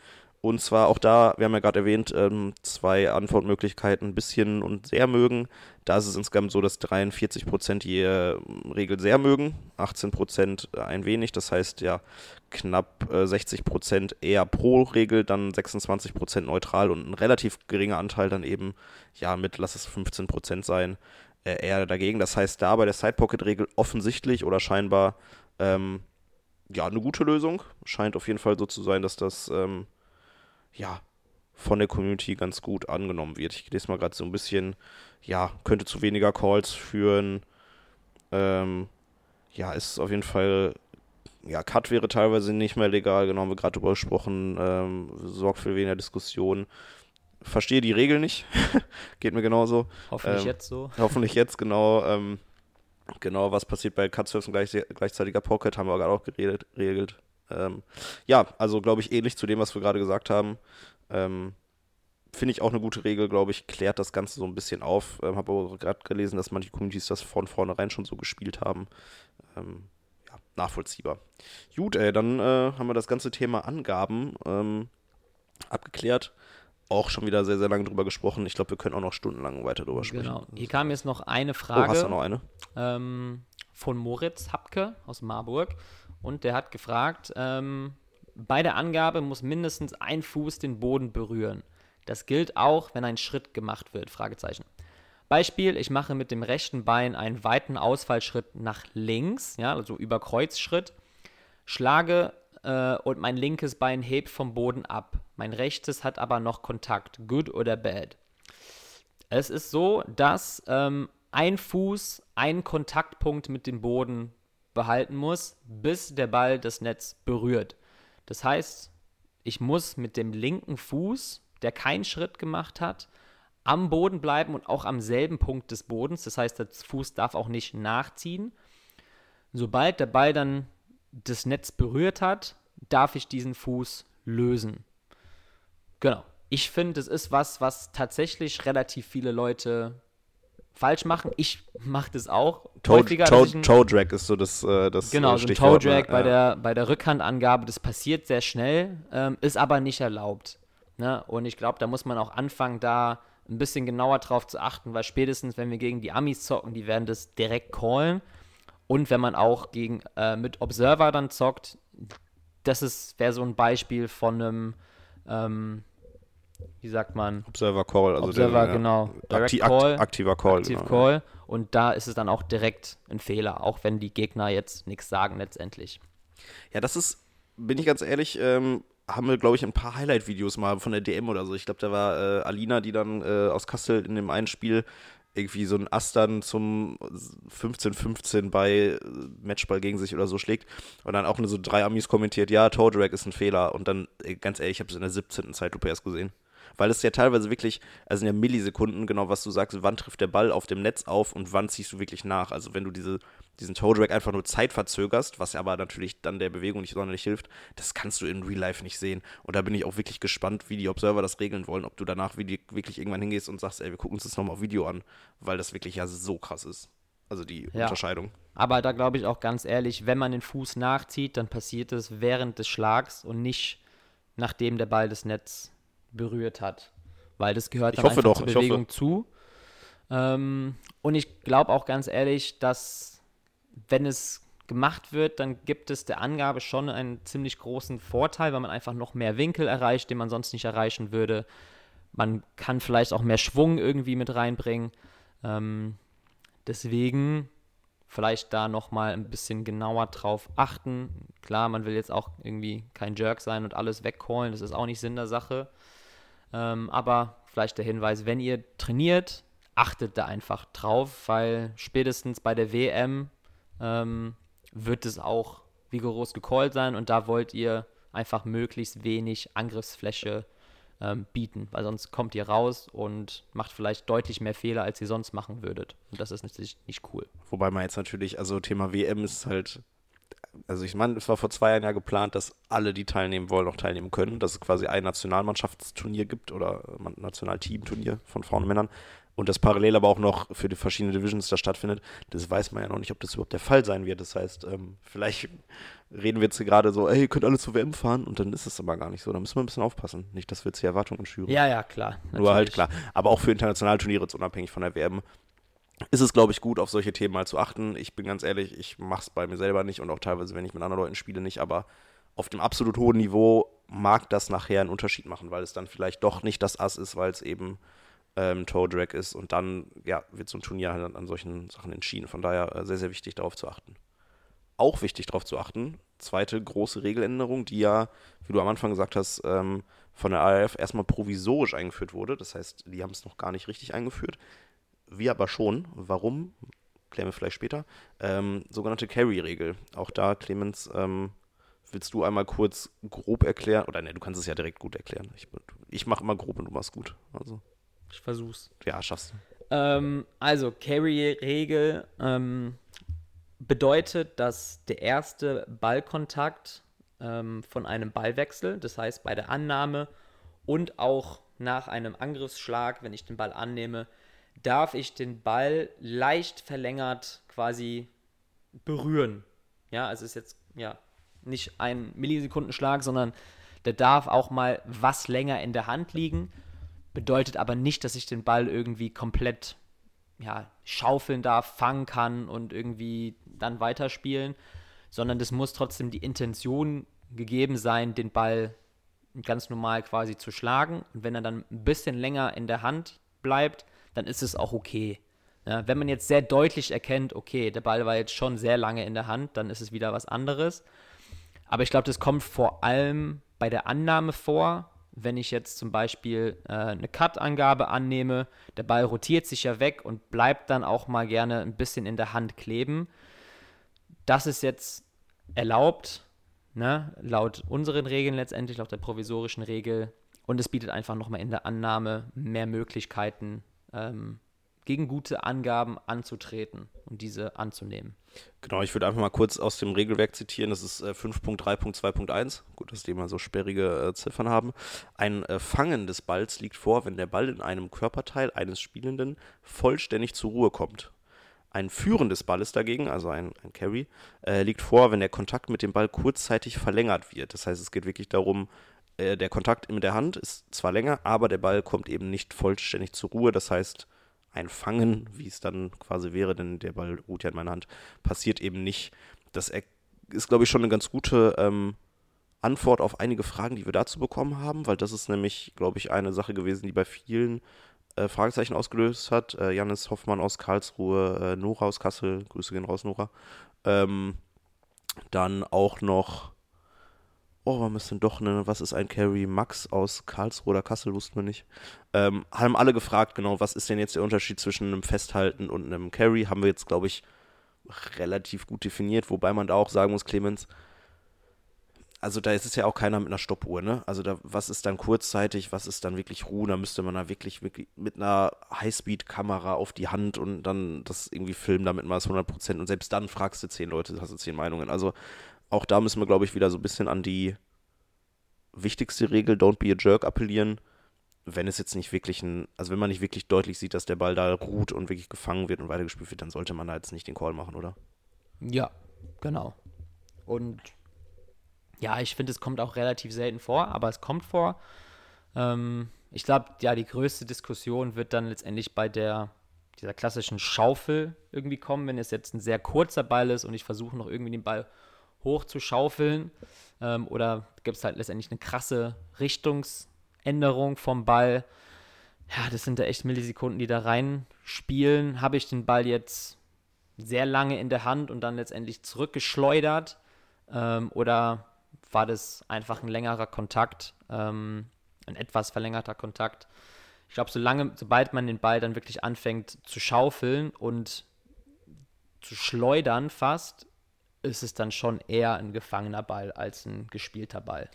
Und zwar auch da, wir haben ja gerade erwähnt, ähm, zwei Antwortmöglichkeiten, bisschen und sehr mögen. Da ist es insgesamt so, dass 43% die äh, Regel sehr mögen, 18% ein wenig. Das heißt ja knapp äh, 60% eher pro Regel, dann 26% neutral und ein relativ geringer Anteil dann eben, ja, mit, lass es 15% sein, äh, eher dagegen. Das heißt, da bei der Side-Pocket-Regel offensichtlich oder scheinbar ähm, ja, eine gute Lösung. Scheint auf jeden Fall so zu sein, dass das ähm, ja von der Community ganz gut angenommen wird. Ich lese mal gerade so ein bisschen, ja, könnte zu weniger Calls führen. Ähm, ja, ist auf jeden Fall, ja, Cut wäre teilweise nicht mehr legal, genau, haben wir gerade drüber gesprochen, ähm, sorgt für weniger Diskussion. Verstehe die Regel nicht, <laughs> geht mir genauso. Hoffentlich Ähm, jetzt so. <laughs> Hoffentlich jetzt genau, ähm, genau, was passiert bei Cutsurfs und gleich, gleichzeitiger Pocket, haben wir gerade auch geredet, geregelt. Ähm, ja, also glaube ich ähnlich zu dem, was wir gerade gesagt haben. Ähm, Finde ich auch eine gute Regel, glaube ich, klärt das Ganze so ein bisschen auf. Ähm, Habe aber gerade gelesen, dass manche Communities das von vornherein schon so gespielt haben. Ähm, ja, nachvollziehbar. Gut, ey, dann äh, haben wir das ganze Thema Angaben ähm, abgeklärt. Auch schon wieder sehr, sehr lange drüber gesprochen. Ich glaube, wir können auch noch stundenlang weiter drüber sprechen. Genau. Hier kam jetzt noch eine Oh, Frage. hast du noch eine? ähm, von Moritz Hapke aus Marburg. Und der hat gefragt, ähm, bei der Angabe muss mindestens ein Fuß den Boden berühren. Das gilt auch, wenn ein Schritt gemacht wird. Fragezeichen. Beispiel, ich mache mit dem rechten Bein einen weiten Ausfallschritt nach links, ja, also über Kreuzschritt, schlage äh, und mein linkes Bein hebt vom Boden ab. Mein rechtes hat aber noch Kontakt, good oder bad. Es ist so, dass ähm, ein Fuß einen Kontaktpunkt mit dem Boden behalten muss, bis der Ball das Netz berührt. Das heißt, ich muss mit dem linken Fuß, der keinen Schritt gemacht hat, am Boden bleiben und auch am selben Punkt des Bodens. Das heißt, der Fuß darf auch nicht nachziehen. Sobald der Ball dann das Netz berührt hat, darf ich diesen Fuß lösen. Genau. Ich finde, es ist was, was tatsächlich relativ viele Leute falsch machen. Ich mache das auch Toe, häufiger. Toe, Toe Drag ist so das, äh, das Genau, äh, so ein Toe Drag ne? bei, Ja. der, bei der Rückhandangabe, das passiert sehr schnell, ähm, ist aber nicht erlaubt. Ne? Und ich glaube, da muss man auch anfangen, da ein bisschen genauer drauf zu achten, weil spätestens, wenn wir gegen die Amis zocken, die werden das direkt callen. Und wenn man auch gegen, äh, mit Observer dann zockt, das wäre so ein Beispiel von einem, ähm, wie sagt man, Observer Call. Also Observer, der, genau. Direct Akti Call. Akt aktiver Call. Active genau. Call. Und da ist es dann auch direkt ein Fehler, auch wenn die Gegner jetzt nichts sagen letztendlich. Ja, das ist, bin ich ganz ehrlich, ähm, haben wir, glaube ich, ein paar Highlight-Videos mal von der DM oder so. Ich glaube, da war äh, Alina, die dann äh, aus Kassel in dem einen Spiel irgendwie so ein Ass dann zum 15-15 bei äh, Matchball gegen sich oder so schlägt. Und dann auch nur so drei Amis kommentiert, ja, Toe Drag ist ein Fehler. Und dann, ey, ganz ehrlich, ich habe es in der 17. Zeitlupe erst gesehen. Weil es ja teilweise wirklich, also in der Millisekunden, genau was du sagst, wann trifft der Ball auf dem Netz auf und wann ziehst du wirklich nach. Also wenn du diese, diesen Toe Drag einfach nur Zeit verzögerst, was ja aber natürlich dann der Bewegung nicht sonderlich hilft, das kannst du in Real Life nicht sehen. Und da bin ich auch wirklich gespannt, wie die Observer das regeln wollen, ob du danach wirklich irgendwann hingehst und sagst, ey, wir gucken uns das nochmal auf Video an, weil das wirklich ja so krass ist. Also die Ja. Unterscheidung. Aber da glaube ich auch ganz ehrlich, wenn man den Fuß nachzieht, dann passiert es während des Schlags und nicht nachdem der Ball das Netz berührt hat. Weil das gehört Ich dann hoffe einfach doch, zur ich. Bewegung zu. Ähm, und ich glaube auch ganz ehrlich, dass wenn es gemacht wird, dann gibt es der Angabe schon einen ziemlich großen Vorteil, weil man einfach noch mehr Winkel erreicht, den man sonst nicht erreichen würde. Man kann vielleicht auch mehr Schwung irgendwie mit reinbringen. Ähm, deswegen vielleicht da nochmal ein bisschen genauer drauf achten. Klar, man will jetzt auch irgendwie kein Jerk sein und alles wegcallen, das ist auch nicht Sinn der Sache. Ähm, aber vielleicht der Hinweis, wenn ihr trainiert, achtet da einfach drauf, weil spätestens bei der WM ähm, wird es auch rigoros gecallt sein und da wollt ihr einfach möglichst wenig Angriffsfläche ähm, bieten, weil sonst kommt ihr raus und macht vielleicht deutlich mehr Fehler, als ihr sonst machen würdet. Und das ist natürlich nicht cool. Wobei man jetzt natürlich, also Thema WM ist halt, also ich meine, es war vor zwei Jahren ja geplant, dass alle, die teilnehmen wollen, auch teilnehmen können, dass es quasi ein Nationalmannschaftsturnier gibt oder ein Nationalteamturnier von Frauen und Männern und das parallel aber auch noch für die verschiedenen Divisions da stattfindet. Das weiß man ja noch nicht, ob das überhaupt der Fall sein wird. Das heißt, ähm, vielleicht reden wir jetzt hier gerade so, ey, ihr könnt alle zur WM fahren und dann ist es aber gar nicht so. Da müssen wir ein bisschen aufpassen. Nicht, dass wir jetzt hier Erwartungen schüren. Ja, ja, klar. Nur halt natürlich. klar. Aber auch für internationale Turniere, jetzt unabhängig von der WM, ist es, glaube ich, gut, auf solche Themen mal zu achten. Ich bin ganz ehrlich, ich mache es bei mir selber nicht und auch teilweise, wenn ich mit anderen Leuten spiele, nicht. Aber auf dem absolut hohen Niveau mag das nachher einen Unterschied machen, weil es dann vielleicht doch nicht das Ass ist, weil es eben ähm, Toe Drag ist und dann ja, wird so ein Turnier halt an, solchen Sachen entschieden. Von daher äh, sehr, sehr wichtig, darauf zu achten. Auch wichtig, darauf zu achten, zweite große Regeländerung, die ja, wie du am Anfang gesagt hast, ähm, von der ARF erstmal provisorisch eingeführt wurde. Das heißt, die haben es noch gar nicht richtig eingeführt. Wir aber schon. Warum? Klären wir vielleicht später. Ähm, sogenannte Carry-Regel. Auch da, Clemens, ähm, willst du einmal kurz grob erklären? Oder ne, du kannst es ja direkt gut erklären. Ich, ich mache immer grob und du machst gut. Also, Ich versuch's. ja, schaffst du. Ähm, also, Carry-Regel ähm, bedeutet, dass der erste Ballkontakt ähm, von einem Ballwechsel, das heißt bei der Annahme und auch nach einem Angriffsschlag, wenn ich den Ball annehme, darf ich den Ball leicht verlängert quasi berühren. Ja, also es ist jetzt ja nicht ein Millisekundenschlag, sondern der darf auch mal was länger in der Hand liegen. Bedeutet aber nicht, dass ich den Ball irgendwie komplett ja, schaufeln darf, fangen kann und irgendwie dann weiterspielen, sondern das muss trotzdem die Intention gegeben sein, den Ball ganz normal quasi zu schlagen. Und wenn er dann ein bisschen länger in der Hand bleibt, dann ist es auch okay. Ja, wenn man jetzt sehr deutlich erkennt, okay, der Ball war jetzt schon sehr lange in der Hand, dann ist es wieder was anderes. Aber ich glaube, das kommt vor allem bei der Annahme vor, wenn ich jetzt zum Beispiel äh, eine Cut-Angabe annehme, der Ball rotiert sich ja weg und bleibt dann auch mal gerne ein bisschen in der Hand kleben. Das ist jetzt erlaubt, ne? laut unseren Regeln letztendlich, laut der provisorischen Regel. Und es bietet einfach nochmal in der Annahme mehr Möglichkeiten, ähm, gegen gute Angaben anzutreten und diese anzunehmen. Genau, ich würde einfach mal kurz aus dem Regelwerk zitieren. Das ist äh, 5.3.2.1. Gut, dass die mal so sperrige äh, Ziffern haben. Ein äh, Fangen des Balls liegt vor, wenn der Ball in einem Körperteil eines Spielenden vollständig zur Ruhe kommt. Ein Führen des Balles dagegen, also ein, ein Carry, äh, liegt vor, wenn der Kontakt mit dem Ball kurzzeitig verlängert wird. Das heißt, es geht wirklich darum, äh, der Kontakt mit der Hand ist zwar länger, aber der Ball kommt eben nicht vollständig zur Ruhe. Das heißt, ein Fangen, wie es dann quasi wäre, denn der Ball ruht ja in meiner Hand, passiert eben nicht. Das ist, glaube ich, schon eine ganz gute ähm, Antwort auf einige Fragen, die wir dazu bekommen haben, weil das ist nämlich, glaube ich, eine Sache gewesen, die bei vielen äh, Fragezeichen ausgelöst hat. Äh, Janis Hoffmann aus Karlsruhe, äh, Nora aus Kassel, Grüße gehen raus, Nora. Ähm, dann auch noch, oh, ist denn doch eine, was ist ein Carry? Max aus Karlsruhe oder Kassel, wussten wir nicht. Ähm, haben alle gefragt, genau, was ist denn jetzt der Unterschied zwischen einem Festhalten und einem Carry? Haben wir jetzt, glaube ich, relativ gut definiert, wobei man da auch sagen muss, Clemens, also da ist es ja auch keiner mit einer Stoppuhr, ne? Also da, was ist dann kurzzeitig, was ist dann wirklich Ruhe? Da müsste man da wirklich, wirklich mit einer Highspeed-Kamera auf die Hand und dann das irgendwie filmen, damit man es 100% und selbst dann fragst du zehn Leute, hast du zehn Meinungen. Also auch da müssen wir, glaube ich, wieder so ein bisschen an die wichtigste Regel, don't be a jerk, appellieren. Wenn es jetzt nicht wirklich ein, also wenn man nicht wirklich deutlich sieht, dass der Ball da ruht und wirklich gefangen wird und weitergespielt wird, dann sollte man da jetzt nicht den Call machen, oder? Ja, genau. Und ja, ich finde, es kommt auch relativ selten vor, aber es kommt vor. Ähm, ich glaube, ja, die größte Diskussion wird dann letztendlich bei der dieser klassischen Schaufel irgendwie kommen, wenn es jetzt ein sehr kurzer Ball ist und ich versuche noch irgendwie den Ball hoch zu schaufeln. Ähm, oder gibt es halt letztendlich eine krasse Richtungsänderung vom Ball. Ja, das sind da echt Millisekunden, die da reinspielen. Habe ich den Ball jetzt sehr lange in der Hand und dann letztendlich zurückgeschleudert? Ähm, oder war das einfach ein längerer Kontakt, ähm, ein etwas verlängerter Kontakt. Ich glaube, solange, sobald man den Ball dann wirklich anfängt zu schaufeln und zu schleudern fast, ist es dann schon eher ein gefangener Ball als ein gespielter Ball.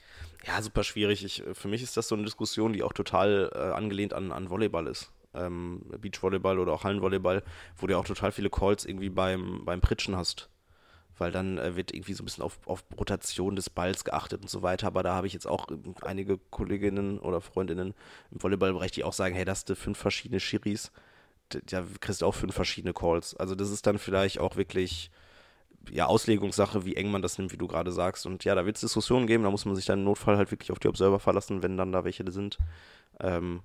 Ja, super schwierig. Ich, für mich ist das so eine Diskussion, die auch total äh, angelehnt an, an Volleyball ist. Ähm, Beachvolleyball oder auch Hallenvolleyball, wo du ja auch total viele Calls irgendwie beim, beim Pritschen hast weil dann äh, wird irgendwie so ein bisschen auf, auf Rotation des Balls geachtet und so weiter. Aber da habe ich jetzt auch einige Kolleginnen oder Freundinnen im Volleyballbereich, die auch sagen, hey, das sind fünf verschiedene Schiris, da kriegst du auch fünf verschiedene Calls. Also das ist dann vielleicht auch wirklich ja, Auslegungssache, wie eng man das nimmt, wie du gerade sagst. Und ja, da wird es Diskussionen geben, da muss man sich dann im Notfall halt wirklich auf die Observer verlassen, wenn dann da welche sind. Ähm,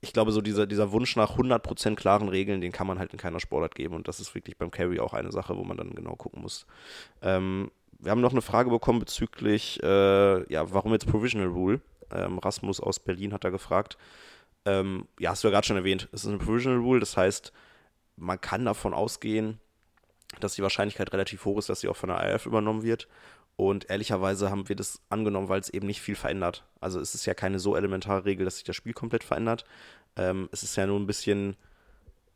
ich glaube, so dieser, dieser Wunsch nach 100% klaren Regeln, den kann man halt in keiner Sportart geben. Und das ist wirklich beim Carry auch eine Sache, wo man dann genau gucken muss. Ähm, wir haben noch eine Frage bekommen bezüglich, äh, ja, warum jetzt Provisional Rule? Ähm, Rasmus aus Berlin hat da gefragt. Ähm, ja, hast du ja gerade schon erwähnt, es ist eine Provisional Rule, das heißt, man kann davon ausgehen, dass die Wahrscheinlichkeit relativ hoch ist, dass sie auch von der IF übernommen wird. Und ehrlicherweise haben wir das angenommen, weil es eben nicht viel verändert. Also es ist ja keine so elementare Regel, dass sich das Spiel komplett verändert. Ähm, es ist ja nur ein bisschen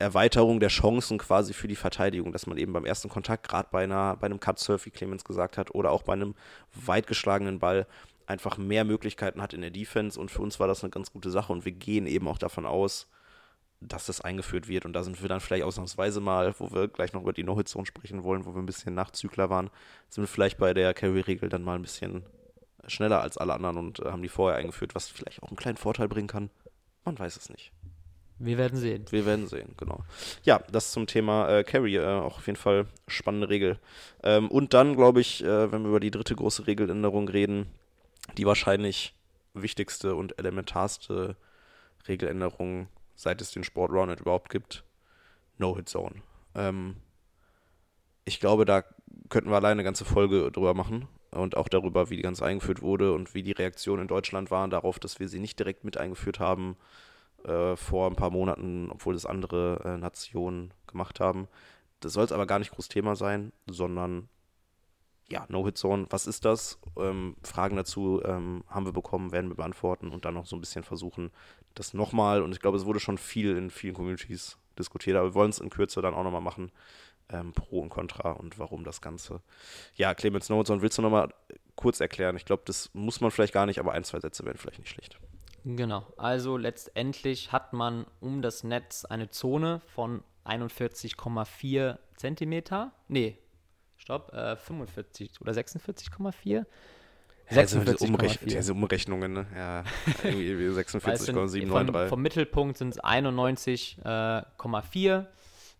Erweiterung der Chancen quasi für die Verteidigung, dass man eben beim ersten Kontakt, gerade bei, bei einem Cut-Surf, wie Clemens gesagt hat, oder auch bei einem weit geschlagenen Ball, einfach mehr Möglichkeiten hat in der Defense. Und für uns war das eine ganz gute Sache. Und wir gehen eben auch davon aus, dass das eingeführt wird. Und da sind wir dann vielleicht ausnahmsweise mal, wo wir gleich noch über die No-Hit-Zone sprechen wollen, wo wir ein bisschen Nachzügler waren, sind wir vielleicht bei der Carry-Regel dann mal ein bisschen schneller als alle anderen und äh, haben die vorher eingeführt, was vielleicht auch einen kleinen Vorteil bringen kann. Man weiß es nicht. Wir werden sehen. Wir werden sehen, genau. Ja, das zum Thema äh, Carry, äh, auch auf jeden Fall spannende Regel. Ähm, und dann, glaube ich, äh, wenn wir über die dritte große Regeländerung reden, die wahrscheinlich wichtigste und elementarste Regeländerung seit es den Sport Rounded überhaupt gibt, No-Hit-Zone. Ähm, ich glaube, da könnten wir alleine eine ganze Folge drüber machen und auch darüber, wie die ganze eingeführt wurde und wie die Reaktionen in Deutschland waren darauf, dass wir sie nicht direkt mit eingeführt haben äh, vor ein paar Monaten, obwohl das andere äh, Nationen gemacht haben. Das soll es aber gar nicht groß Thema sein, sondern ja, No-Hit-Zone, was ist das? Ähm, Fragen dazu ähm, haben wir bekommen, werden wir beantworten und dann noch so ein bisschen versuchen, das nochmal, und ich glaube, es wurde schon viel in vielen Communities diskutiert, aber wir wollen es in Kürze dann auch nochmal machen. Ähm, Pro und Contra und warum das Ganze. Ja, Clemens No-Hit-Zone, willst du nochmal kurz erklären. Ich glaube, das muss man vielleicht gar nicht, aber ein, zwei Sätze wären vielleicht nicht schlecht. Genau, also letztendlich hat man um das Netz eine Zone von 41,4 Zentimeter. Nee, stopp, äh, 45 oder 46,4. Also diese, Umrech diese Umrechnungen, ne? Ja, <laughs> irgendwie 46,793. Vom, vom Mittelpunkt sind es 91,4.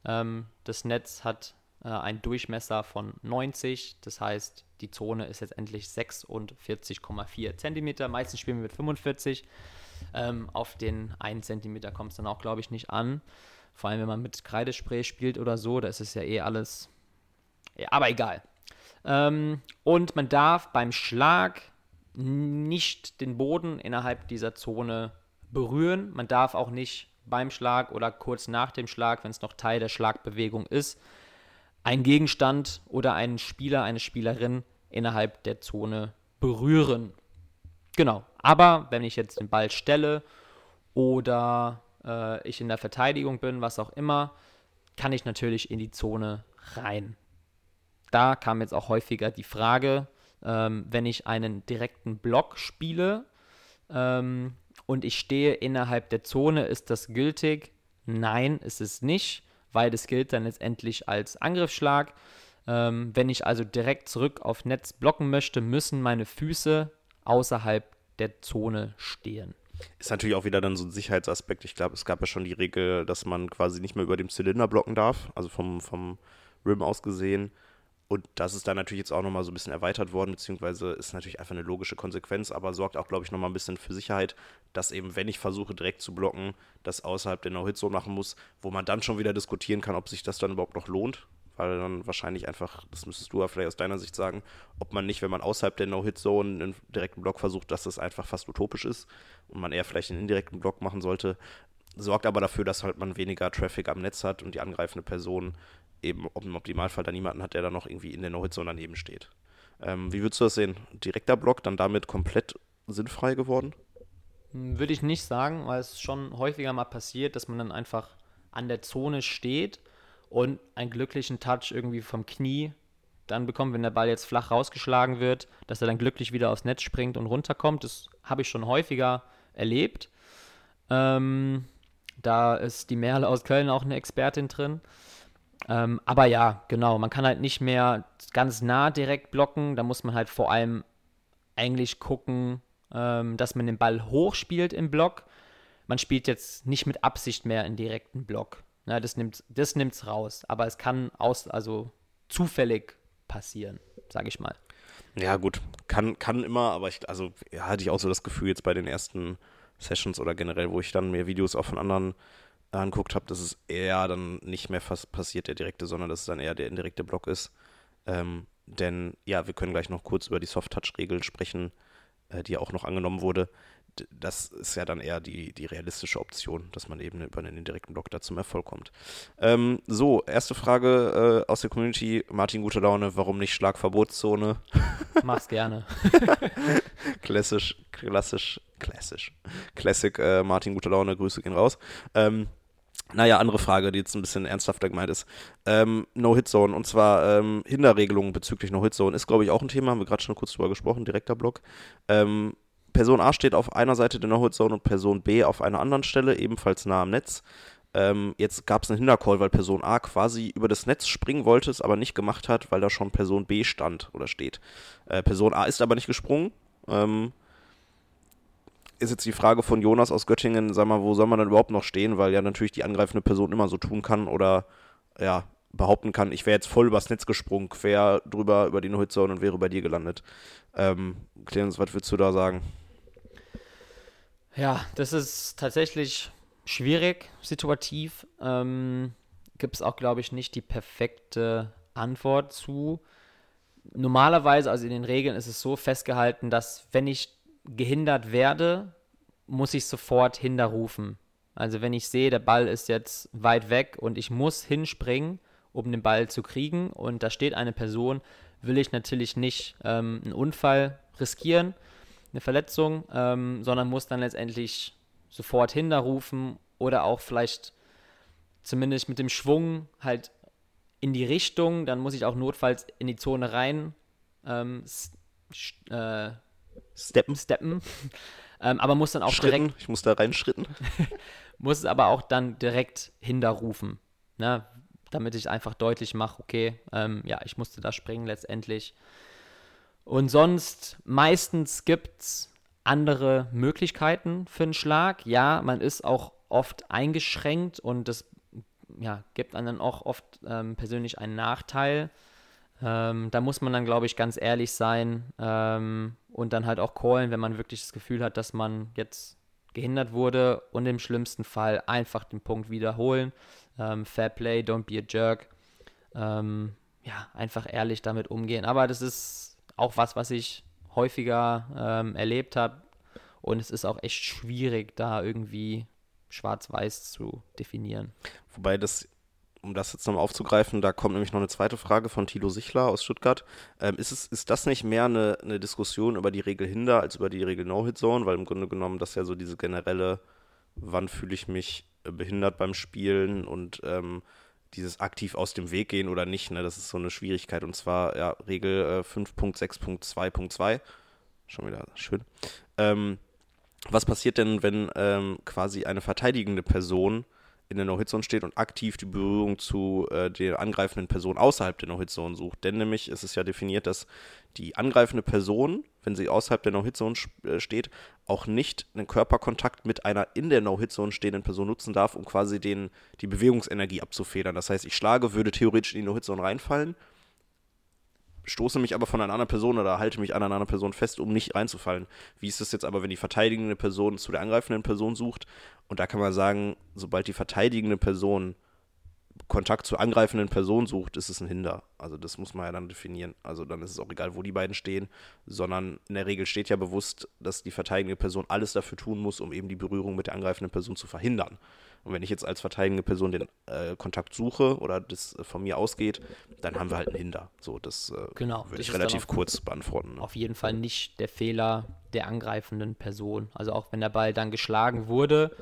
Ähm, das Netz hat äh, einen Durchmesser von 90, das heißt, die Zone ist letztendlich 46,4 Zentimeter. Meistens spielen wir mit 45. Ähm, auf den 1 Zentimeter kommt es dann auch, glaube ich, nicht an. Vor allem, wenn man mit Kreidespray spielt oder so, da ist es ja eh alles. Aber egal. Ähm, und man darf beim Schlag nicht den Boden innerhalb dieser Zone berühren. Man darf auch nicht beim Schlag oder kurz nach dem Schlag, wenn es noch Teil der Schlagbewegung ist, einen Gegenstand oder einen Spieler, eine Spielerin innerhalb der Zone berühren. Genau. Aber wenn ich jetzt den Ball stelle oder äh, ich in der Verteidigung bin, was auch immer, kann ich natürlich in die Zone rein. Da kam jetzt auch häufiger die Frage, ähm, wenn ich einen direkten Block spiele ähm, und ich stehe innerhalb der Zone, ist das gültig? Nein, ist es nicht, weil das gilt dann letztendlich als Angriffsschlag. Ähm, wenn ich also direkt zurück auf Netz blocken möchte, müssen meine Füße außerhalb der Zone stehen. Ist natürlich auch wieder dann so ein Sicherheitsaspekt. Ich glaube, es gab ja schon die Regel, dass man quasi nicht mehr über dem Zylinder blocken darf, also vom, vom Rim aus gesehen. Und das ist dann natürlich jetzt auch nochmal so ein bisschen erweitert worden, beziehungsweise ist natürlich einfach eine logische Konsequenz, aber sorgt auch, glaube ich, nochmal ein bisschen für Sicherheit, dass eben, wenn ich versuche direkt zu blocken, das außerhalb der No-Hit-Zone machen muss, wo man dann schon wieder diskutieren kann, ob sich das dann überhaupt noch lohnt. Weil dann wahrscheinlich einfach, das müsstest du ja vielleicht aus deiner Sicht sagen, ob man nicht, wenn man außerhalb der No-Hit-Zone einen direkten Block versucht, dass das einfach fast utopisch ist und man eher vielleicht einen indirekten Block machen sollte, sorgt aber dafür, dass halt man weniger Traffic am Netz hat und die angreifende Person eben im Optimalfall dann niemanden hat, der dann noch irgendwie in der No-Hit-Zone daneben steht. Ähm, wie würdest du das sehen? Direkter Block dann damit komplett sinnfrei geworden? Hm, würde ich nicht sagen, weil es schon häufiger mal passiert, dass man dann einfach an der Zone steht und einen glücklichen Touch irgendwie vom Knie dann bekommt, wenn der Ball jetzt flach rausgeschlagen wird, dass er dann glücklich wieder aufs Netz springt und runterkommt. Das habe ich schon häufiger erlebt. Ähm, da ist die Merle aus Köln auch eine Expertin drin. Ähm, aber ja, genau, man kann halt nicht mehr ganz nah direkt blocken. Da muss man halt vor allem eigentlich gucken, ähm, dass man den Ball hochspielt im Block. Man spielt jetzt nicht mit Absicht mehr in direkten Block. Na, das nimmt das nimmt's raus, aber es kann aus also zufällig passieren, sage ich mal. Ja, gut, kann kann immer, aber ich also ja, hatte ich auch so das Gefühl jetzt bei den ersten Sessions oder generell, wo ich dann mir Videos auch von anderen anguckt habe, dass es eher dann nicht mehr fast passiert der direkte, sondern dass es dann eher der indirekte Block ist. Ähm, denn ja, wir können gleich noch kurz über die Soft-Touch-Regel sprechen, äh, die auch noch angenommen wurde das ist ja dann eher die, die realistische Option, dass man eben über einen indirekten Block da zum Erfolg kommt. Ähm, so, erste Frage äh, aus der Community. Martin, gute Laune, warum nicht Schlagverbotszone? <laughs> Mach's gerne. <laughs> klassisch, klassisch, klassisch. Classic, äh, Martin, gute Laune, Grüße gehen raus. Ähm, naja, andere Frage, die jetzt ein bisschen ernsthafter gemeint ist. Ähm, No-Hit-Zone und zwar ähm, Hinderregelungen bezüglich No-Hit-Zone ist, glaube ich, auch ein Thema. Haben wir gerade schon kurz drüber gesprochen, direkter Block. Ähm, Person A steht auf einer Seite der No-Hit-Zone und Person B auf einer anderen Stelle, ebenfalls nah am Netz. Ähm, jetzt gab es einen Hintercall, weil Person A quasi über das Netz springen wollte, es aber nicht gemacht hat, weil da schon Person B stand oder steht. Äh, Person A ist aber nicht gesprungen. Ähm, ist jetzt die Frage von Jonas aus Göttingen, sag mal, wo soll man dann überhaupt noch stehen, weil ja natürlich die angreifende Person immer so tun kann oder ja, behaupten kann, ich wäre jetzt voll übers Netz gesprungen, quer drüber über die No-Hit-Zone und wäre bei dir gelandet. Ähm, Clemens, was würdest du da sagen? Ja, das ist tatsächlich schwierig, situativ. Ähm, Gibt es auch, glaube ich, nicht die perfekte Antwort zu. Normalerweise, also in den Regeln ist es so festgehalten, dass wenn ich gehindert werde, muss ich sofort hinterrufen. Also wenn ich sehe, der Ball ist jetzt weit weg und ich muss hinspringen, um den Ball zu kriegen und da steht eine Person, will ich natürlich nicht ähm, einen Unfall riskieren eine Verletzung, ähm, sondern muss dann letztendlich sofort hinterrufen oder auch vielleicht zumindest mit dem Schwung halt in die Richtung, dann muss ich auch notfalls in die Zone rein ähm, äh, Steppen, steppen, ähm, aber muss dann auch Schritten. direkt Ich muss da reinschritten. <laughs> muss es aber auch dann direkt hinterrufen, ne? damit ich einfach deutlich mache, okay, ähm, ja, ich musste da springen letztendlich. Und sonst, meistens gibt es andere Möglichkeiten für einen Schlag. Ja, man ist auch oft eingeschränkt und das ja, gibt einem dann auch oft ähm, persönlich einen Nachteil. Ähm, da muss man dann, glaube ich, ganz ehrlich sein ähm, und dann halt auch callen, wenn man wirklich das Gefühl hat, dass man jetzt gehindert wurde und im schlimmsten Fall einfach den Punkt wiederholen. Ähm, Fair Play, don't be a jerk. Ähm, ja, einfach ehrlich damit umgehen. Aber das ist auch was, was ich häufiger ähm, erlebt habe und es ist auch echt schwierig, da irgendwie schwarz-weiß zu definieren. Wobei das, um das jetzt nochmal aufzugreifen, da kommt nämlich noch eine zweite Frage von Tilo Sichler aus Stuttgart. Ähm, ist, es, ist das nicht mehr eine, eine Diskussion über die Regel Hinder als über die Regel No-Hit-Zone? Weil im Grunde genommen das ja so diese generelle, wann fühle ich mich äh, behindert beim Spielen und ähm, dieses aktiv aus dem Weg gehen oder nicht, ne? das ist so eine Schwierigkeit. Und zwar ja, Regel äh, 5.6.2.2. Schon wieder schön. Ähm, was passiert denn, wenn ähm, quasi eine verteidigende Person in der No-Hit-Zone steht und aktiv die Berührung zu äh, der angreifenden Person außerhalb der No-Hit-Zone sucht? Denn nämlich ist es ja definiert, dass die angreifende Person, wenn sie außerhalb der No-Hit-Zone äh, steht, auch nicht einen Körperkontakt mit einer in der No-Hit-Zone stehenden Person nutzen darf, um quasi den, die Bewegungsenergie abzufedern. Das heißt, ich schlage, würde theoretisch in die No-Hit-Zone reinfallen, stoße mich aber von einer anderen Person oder halte mich an einer anderen Person fest, um nicht reinzufallen. Wie ist das jetzt aber, wenn die verteidigende Person zu der angreifenden Person sucht? Und da kann man sagen, sobald die verteidigende Person Kontakt zur angreifenden Person sucht, ist es ein Hinder. Also das muss man ja dann definieren. Also dann ist es auch egal, wo die beiden stehen, sondern in der Regel steht ja bewusst, dass die verteidigende Person alles dafür tun muss, um eben die Berührung mit der angreifenden Person zu verhindern. Und wenn ich jetzt als verteidigende Person den äh, Kontakt suche oder das äh, von mir ausgeht, dann haben wir halt einen Hinder. So, das äh, Genau, würde ich relativ kurz beantworten. Ne? Auf jeden Fall nicht der Fehler der angreifenden Person. Also auch wenn der Ball dann geschlagen wurde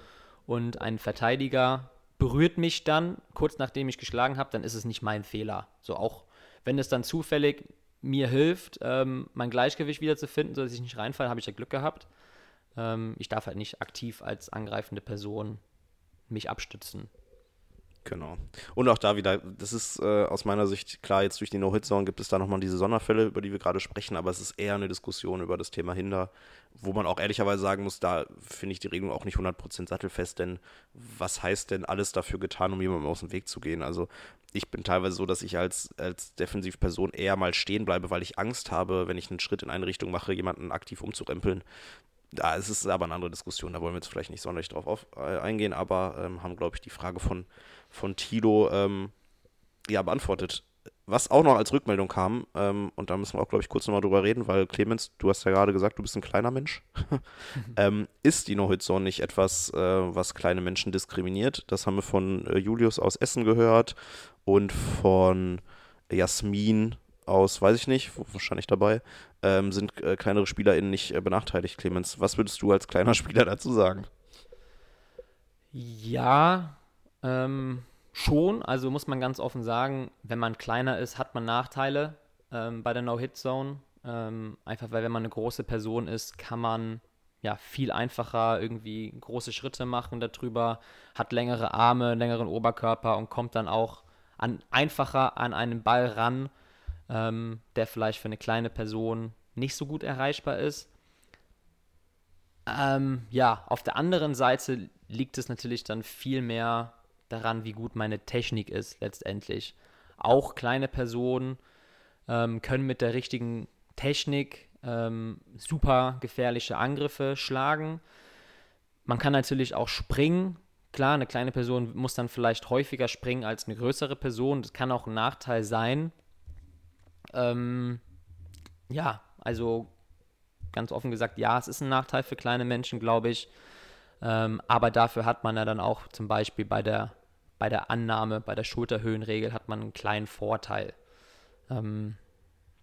und ein Verteidiger berührt mich dann, kurz nachdem ich geschlagen habe, dann ist es nicht mein Fehler. So auch wenn es dann zufällig mir hilft, ähm, mein Gleichgewicht wiederzufinden, sodass ich nicht reinfalle, habe ich ja Glück gehabt. Ähm, ich darf halt nicht aktiv als angreifende Person mich abstützen. Genau. Und auch da wieder, das ist äh, aus meiner Sicht klar, jetzt durch die No-Hit-Zone gibt es da nochmal diese Sonderfälle, über die wir gerade sprechen, aber es ist eher eine Diskussion über das Thema Hinder, wo man auch ehrlicherweise sagen muss, da finde ich die Regelung auch nicht 100% sattelfest, denn was heißt denn alles dafür getan, um jemandem aus dem Weg zu gehen? Also ich bin teilweise so, dass ich als, als Defensivperson eher mal stehen bleibe, weil ich Angst habe, wenn ich einen Schritt in eine Richtung mache, jemanden aktiv umzurempeln. Da ist es aber eine andere Diskussion, da wollen wir jetzt vielleicht nicht sonderlich drauf auf, äh, eingehen, aber ähm, haben, glaube ich, die Frage von, von Tilo ähm, ja, beantwortet. Was auch noch als Rückmeldung kam, ähm, und da müssen wir auch, glaube ich, kurz nochmal drüber reden, weil Clemens, du hast ja gerade gesagt, du bist ein kleiner Mensch. <laughs> ähm, ist die No-Hit-Zone nicht etwas, äh, was kleine Menschen diskriminiert? Das haben wir von äh, Julius aus Essen gehört und von Jasmin aus, weiß ich nicht, wahrscheinlich dabei, ähm, sind äh, kleinere SpielerInnen nicht äh, benachteiligt, Clemens. Was würdest du als kleiner <laughs> Spieler dazu sagen? Ja, ähm, schon. Also muss man ganz offen sagen, wenn man kleiner ist, hat man Nachteile ähm, bei der No-Hit-Zone. Ähm, einfach weil wenn man eine große Person ist, kann man ja viel einfacher irgendwie große Schritte machen darüber, hat längere Arme, längeren Oberkörper und kommt dann auch an, einfacher an einen Ball ran, ähm, der vielleicht für eine kleine Person nicht so gut erreichbar ist. Ähm, ja, auf der anderen Seite liegt es natürlich dann viel mehr daran, wie gut meine Technik ist letztendlich. Auch kleine Personen ähm, können mit der richtigen Technik ähm, super gefährliche Angriffe schlagen. Man kann natürlich auch springen. Klar, eine kleine Person muss dann vielleicht häufiger springen als eine größere Person. Das kann auch ein Nachteil sein. Ähm, ja, also ganz offen gesagt, ja, es ist ein Nachteil für kleine Menschen, glaube ich. Ähm, aber dafür hat man ja dann auch zum Beispiel bei der, bei der Annahme, bei der Schulterhöhenregel hat man einen kleinen Vorteil. Ähm,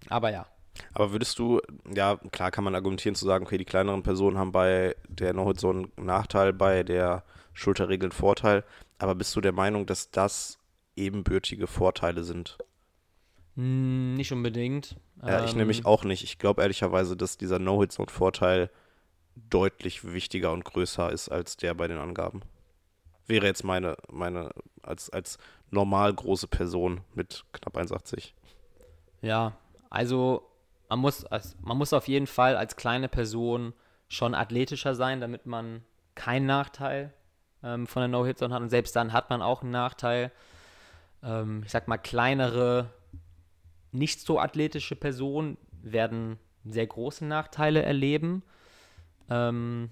aber ja, Aber würdest du, ja, klar kann man argumentieren zu sagen, okay, die kleineren Personen haben bei der No-Hit so einen Nachteil, bei der Schulterregel einen Vorteil, aber bist du der Meinung, dass das ebenbürtige Vorteile sind? Hm, nicht unbedingt. Ja, ich Ähm, nämlich auch nicht. Ich glaube ehrlicherweise, dass dieser No-Hit-Zone-Vorteil deutlich wichtiger und größer ist als der bei den Angaben. Wäre jetzt meine, meine, als, als normal große Person mit knapp 1,80. Ja, also man muss, man muss auf jeden Fall als kleine Person schon athletischer sein, damit man keinen Nachteil ähm, von der No-Hit-Zone hat. Und selbst dann hat man auch einen Nachteil. Ähm, ich sag mal, kleinere, nicht so athletische Personen werden sehr große Nachteile erleben. Ähm,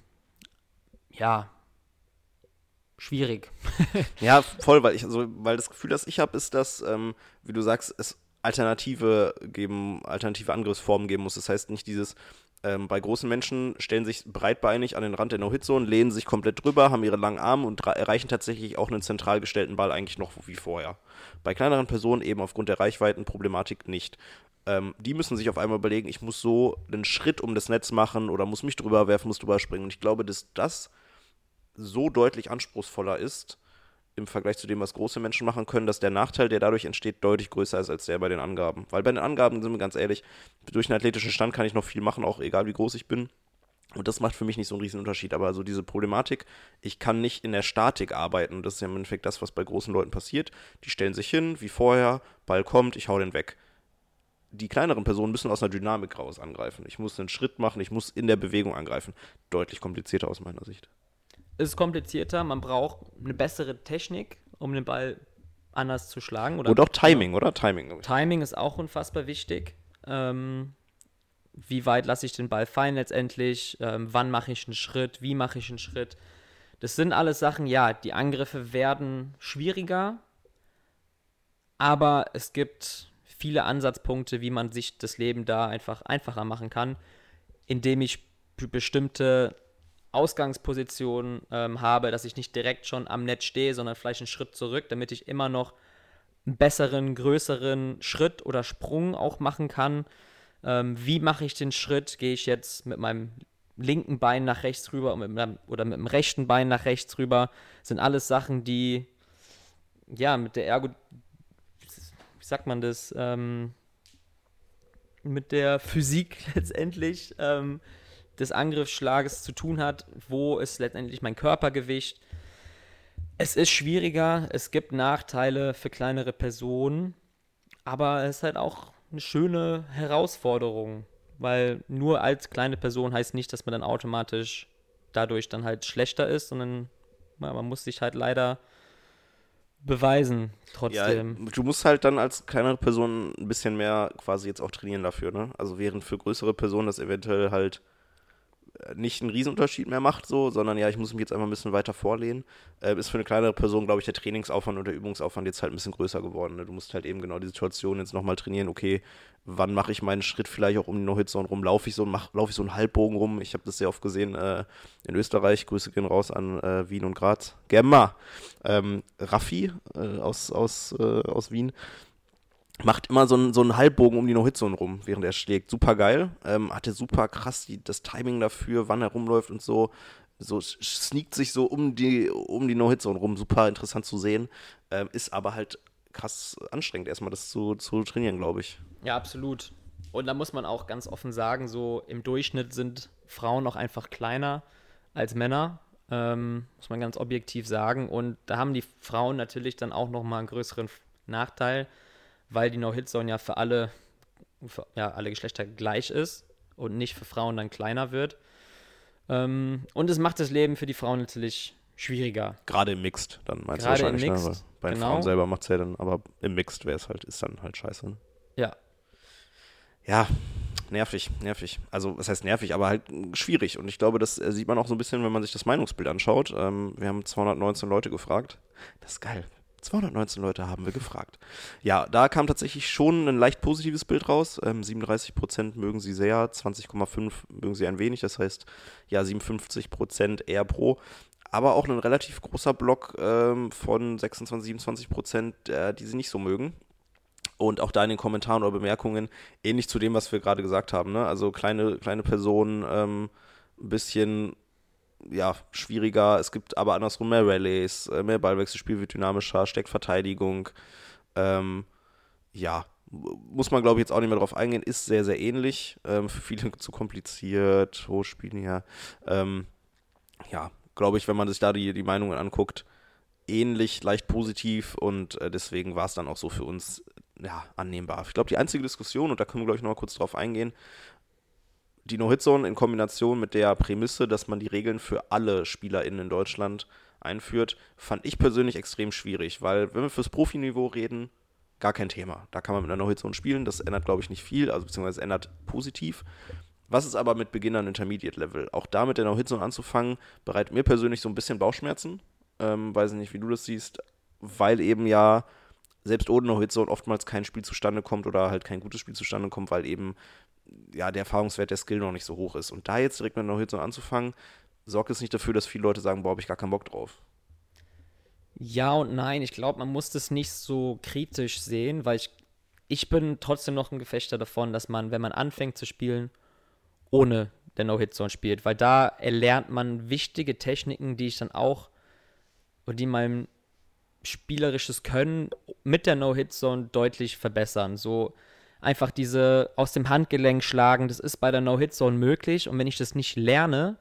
ja, schwierig. <laughs> Ja, voll, weil ich, also, weil das Gefühl, das ich habe, ist, dass, ähm, wie du sagst, es Alternative geben, alternative Angriffsformen geben muss. Das heißt nicht dieses, ähm, bei großen Menschen stellen sich breitbeinig an den Rand der No-Hit-Zone, lehnen sich komplett drüber, haben ihre langen Arme und erreichen tatsächlich auch einen zentral gestellten Ball eigentlich noch wie vorher. Bei kleineren Personen eben aufgrund der Reichweitenproblematik nicht. Ähm, die müssen sich auf einmal überlegen, ich muss so einen Schritt um das Netz machen oder muss mich drüber werfen, muss drüber springen. Und ich glaube, dass das so deutlich anspruchsvoller ist im Vergleich zu dem, was große Menschen machen können, dass der Nachteil, der dadurch entsteht, deutlich größer ist als der bei den Angaben. Weil bei den Angaben, sind wir ganz ehrlich, durch einen athletischen Stand kann ich noch viel machen, auch egal wie groß ich bin. Und das macht für mich nicht so einen riesen Unterschied. Aber so diese Problematik, ich kann nicht in der Statik arbeiten. Das ist ja im Endeffekt das, was bei großen Leuten passiert. Die stellen sich hin, wie vorher, Ball kommt, ich hau den weg. Die kleineren Personen müssen aus einer Dynamik raus angreifen. Ich muss einen Schritt machen, ich muss in der Bewegung angreifen. Deutlich komplizierter aus meiner Sicht. Ist komplizierter, man braucht eine bessere Technik, um den Ball anders zu schlagen. Oder Und auch Timing, oder? Timing. Timing ist auch unfassbar wichtig. Ähm, wie weit lasse ich den Ball fallen letztendlich? Ähm, wann mache ich einen Schritt? Wie mache ich einen Schritt? Das sind alles Sachen, ja, die Angriffe werden schwieriger, aber es gibt viele Ansatzpunkte, wie man sich das Leben da einfach einfacher machen kann, indem ich bestimmte Ausgangspositionen ähm, habe, dass ich nicht direkt schon am Netz stehe, sondern vielleicht einen Schritt zurück, damit ich immer noch einen besseren, größeren Schritt oder Sprung auch machen kann. Ähm, wie mache ich den Schritt? Gehe ich jetzt mit meinem linken Bein nach rechts rüber und mit oder mit dem rechten Bein nach rechts rüber? Sind alles Sachen, die ja mit der Ergo, wie sagt man das, ähm, mit der Physik <laughs> letztendlich ähm, des Angriffsschlages zu tun hat. Wo ist letztendlich mein Körpergewicht? Es ist schwieriger, es gibt Nachteile für kleinere Personen, aber es ist halt auch eine schöne Herausforderung, weil nur als kleine Person heißt nicht, dass man dann automatisch dadurch dann halt schlechter ist, sondern ja, man muss sich halt leider beweisen Ja, trotzdem. du musst halt dann als kleinere Person ein bisschen mehr quasi jetzt auch trainieren dafür, ne? Also während für größere Personen das eventuell halt nicht einen Riesenunterschied mehr macht, so, sondern ja, ich muss mich jetzt einfach ein bisschen weiter vorlehnen, äh, ist für eine kleinere Person, glaube ich, der Trainingsaufwand und der Übungsaufwand jetzt halt ein bisschen größer geworden. Ne? Du musst halt eben genau die Situation jetzt nochmal trainieren, okay, wann mache ich meinen Schritt vielleicht auch um die No-Hit-Zone rum, laufe ich so, laufe ich so einen Halbbogen rum. Ich habe das sehr oft gesehen äh, in Österreich, Grüße gehen raus an äh, Wien und Graz. Gemma, ähm, Raffi äh, aus, aus, äh, aus Wien, macht immer so einen, so einen Halbbogen um die No-Hit-Zone rum, während er schlägt. Super geil. Ähm, hatte super krass die, das Timing dafür, wann er rumläuft und so. So sneakt sich so um die, um die No-Hit-Zone rum. Super interessant zu sehen. Ähm, ist aber halt krass anstrengend, erstmal das zu, zu trainieren, glaube ich. Ja, absolut. Und da muss man auch ganz offen sagen, so im Durchschnitt sind Frauen auch einfach kleiner als Männer, ähm, muss man ganz objektiv sagen. Und da haben die Frauen natürlich dann auch nochmal einen größeren Nachteil, weil die No-Hit-Zone ja für alle, für, ja, alle Geschlechter gleich ist und nicht für Frauen dann kleiner wird. Ähm, und es macht das Leben für die Frauen natürlich schwieriger. Gerade im Mixed, dann meinst Gerade du im wahrscheinlich. Mixed, ne? Bei den genau. Frauen selber macht es ja dann, aber im Mixed wäre es halt, ist dann halt scheiße. Ne? Ja, Ja, nervig, nervig. Also, was heißt nervig, aber halt schwierig. Und ich glaube, das äh, sieht man auch so ein bisschen, wenn man sich das Meinungsbild anschaut. Ähm, wir haben 219 Leute gefragt. Das ist geil. 219 Leute haben wir gefragt. Ja, da kam tatsächlich schon ein leicht positives Bild raus. Ähm, 37% mögen sie sehr, 20,5% mögen sie ein wenig. Das heißt, ja, 57% eher pro. Aber auch ein relativ großer Block ähm, von 26, 27 Prozent, äh, die sie nicht so mögen. Und auch da in den Kommentaren oder Bemerkungen ähnlich zu dem, was wir gerade gesagt haben. Ne? Also kleine, kleine Personen, ähm, ein bisschen ja, schwieriger. Es gibt aber andersrum mehr Rallyes, äh, mehr Ballwechselspiel wird dynamischer, steckt Verteidigung. Ähm, ja, muss man, glaube ich, jetzt auch nicht mehr drauf eingehen, ist sehr, sehr ähnlich. Ähm, für viele <laughs> zu kompliziert, hochspielen ja. Ähm, ja, glaube ich, wenn man sich da die, die Meinungen anguckt, ähnlich, leicht positiv und äh, deswegen war es dann auch so für uns ja, annehmbar. Ich glaube, die einzige Diskussion, und da können wir, glaube ich, noch mal kurz drauf eingehen, die No-Hit-Zone in Kombination mit der Prämisse, dass man die Regeln für alle SpielerInnen in Deutschland einführt, fand ich persönlich extrem schwierig, weil wenn wir fürs Profiniveau reden, gar kein Thema. Da kann man mit einer No-Hit-Zone spielen, das ändert, glaube ich, nicht viel, also beziehungsweise ändert positiv. Was ist aber mit Beginnern Intermediate-Level? Auch da mit der No-Hit-Zone anzufangen, bereitet mir persönlich so ein bisschen Bauchschmerzen. Ähm, weiß nicht, wie du das siehst, weil eben ja selbst ohne No-Hit-Zone oftmals kein Spiel zustande kommt oder halt kein gutes Spiel zustande kommt, weil eben ja der Erfahrungswert der Skill noch nicht so hoch ist. Und da jetzt direkt mit No-Hit-Zone anzufangen, sorgt es nicht dafür, dass viele Leute sagen, boah, habe ich gar keinen Bock drauf. Ja und nein, ich glaube, man muss das nicht so kritisch sehen, weil ich, ich bin trotzdem noch ein Gefechter davon, dass man, wenn man anfängt zu spielen, ohne der No-Hit-Zone spielt, weil da erlernt man wichtige Techniken, die ich dann auch, und die mein spielerisches Können mit der No-Hit-Zone deutlich verbessern. So einfach diese aus dem Handgelenk schlagen, das ist bei der No-Hit-Zone möglich und wenn ich das nicht lerne,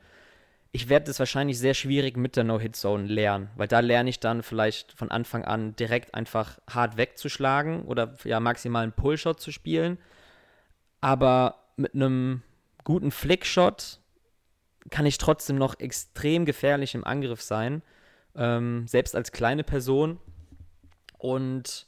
ich werde das wahrscheinlich sehr schwierig mit der No-Hit-Zone lernen, weil da lerne ich dann vielleicht von Anfang an direkt einfach hart wegzuschlagen oder ja maximal einen Pullshot zu spielen. Aber mit einem guten Flickshot kann ich trotzdem noch extrem gefährlich im Angriff sein, ähm, selbst als kleine Person. Und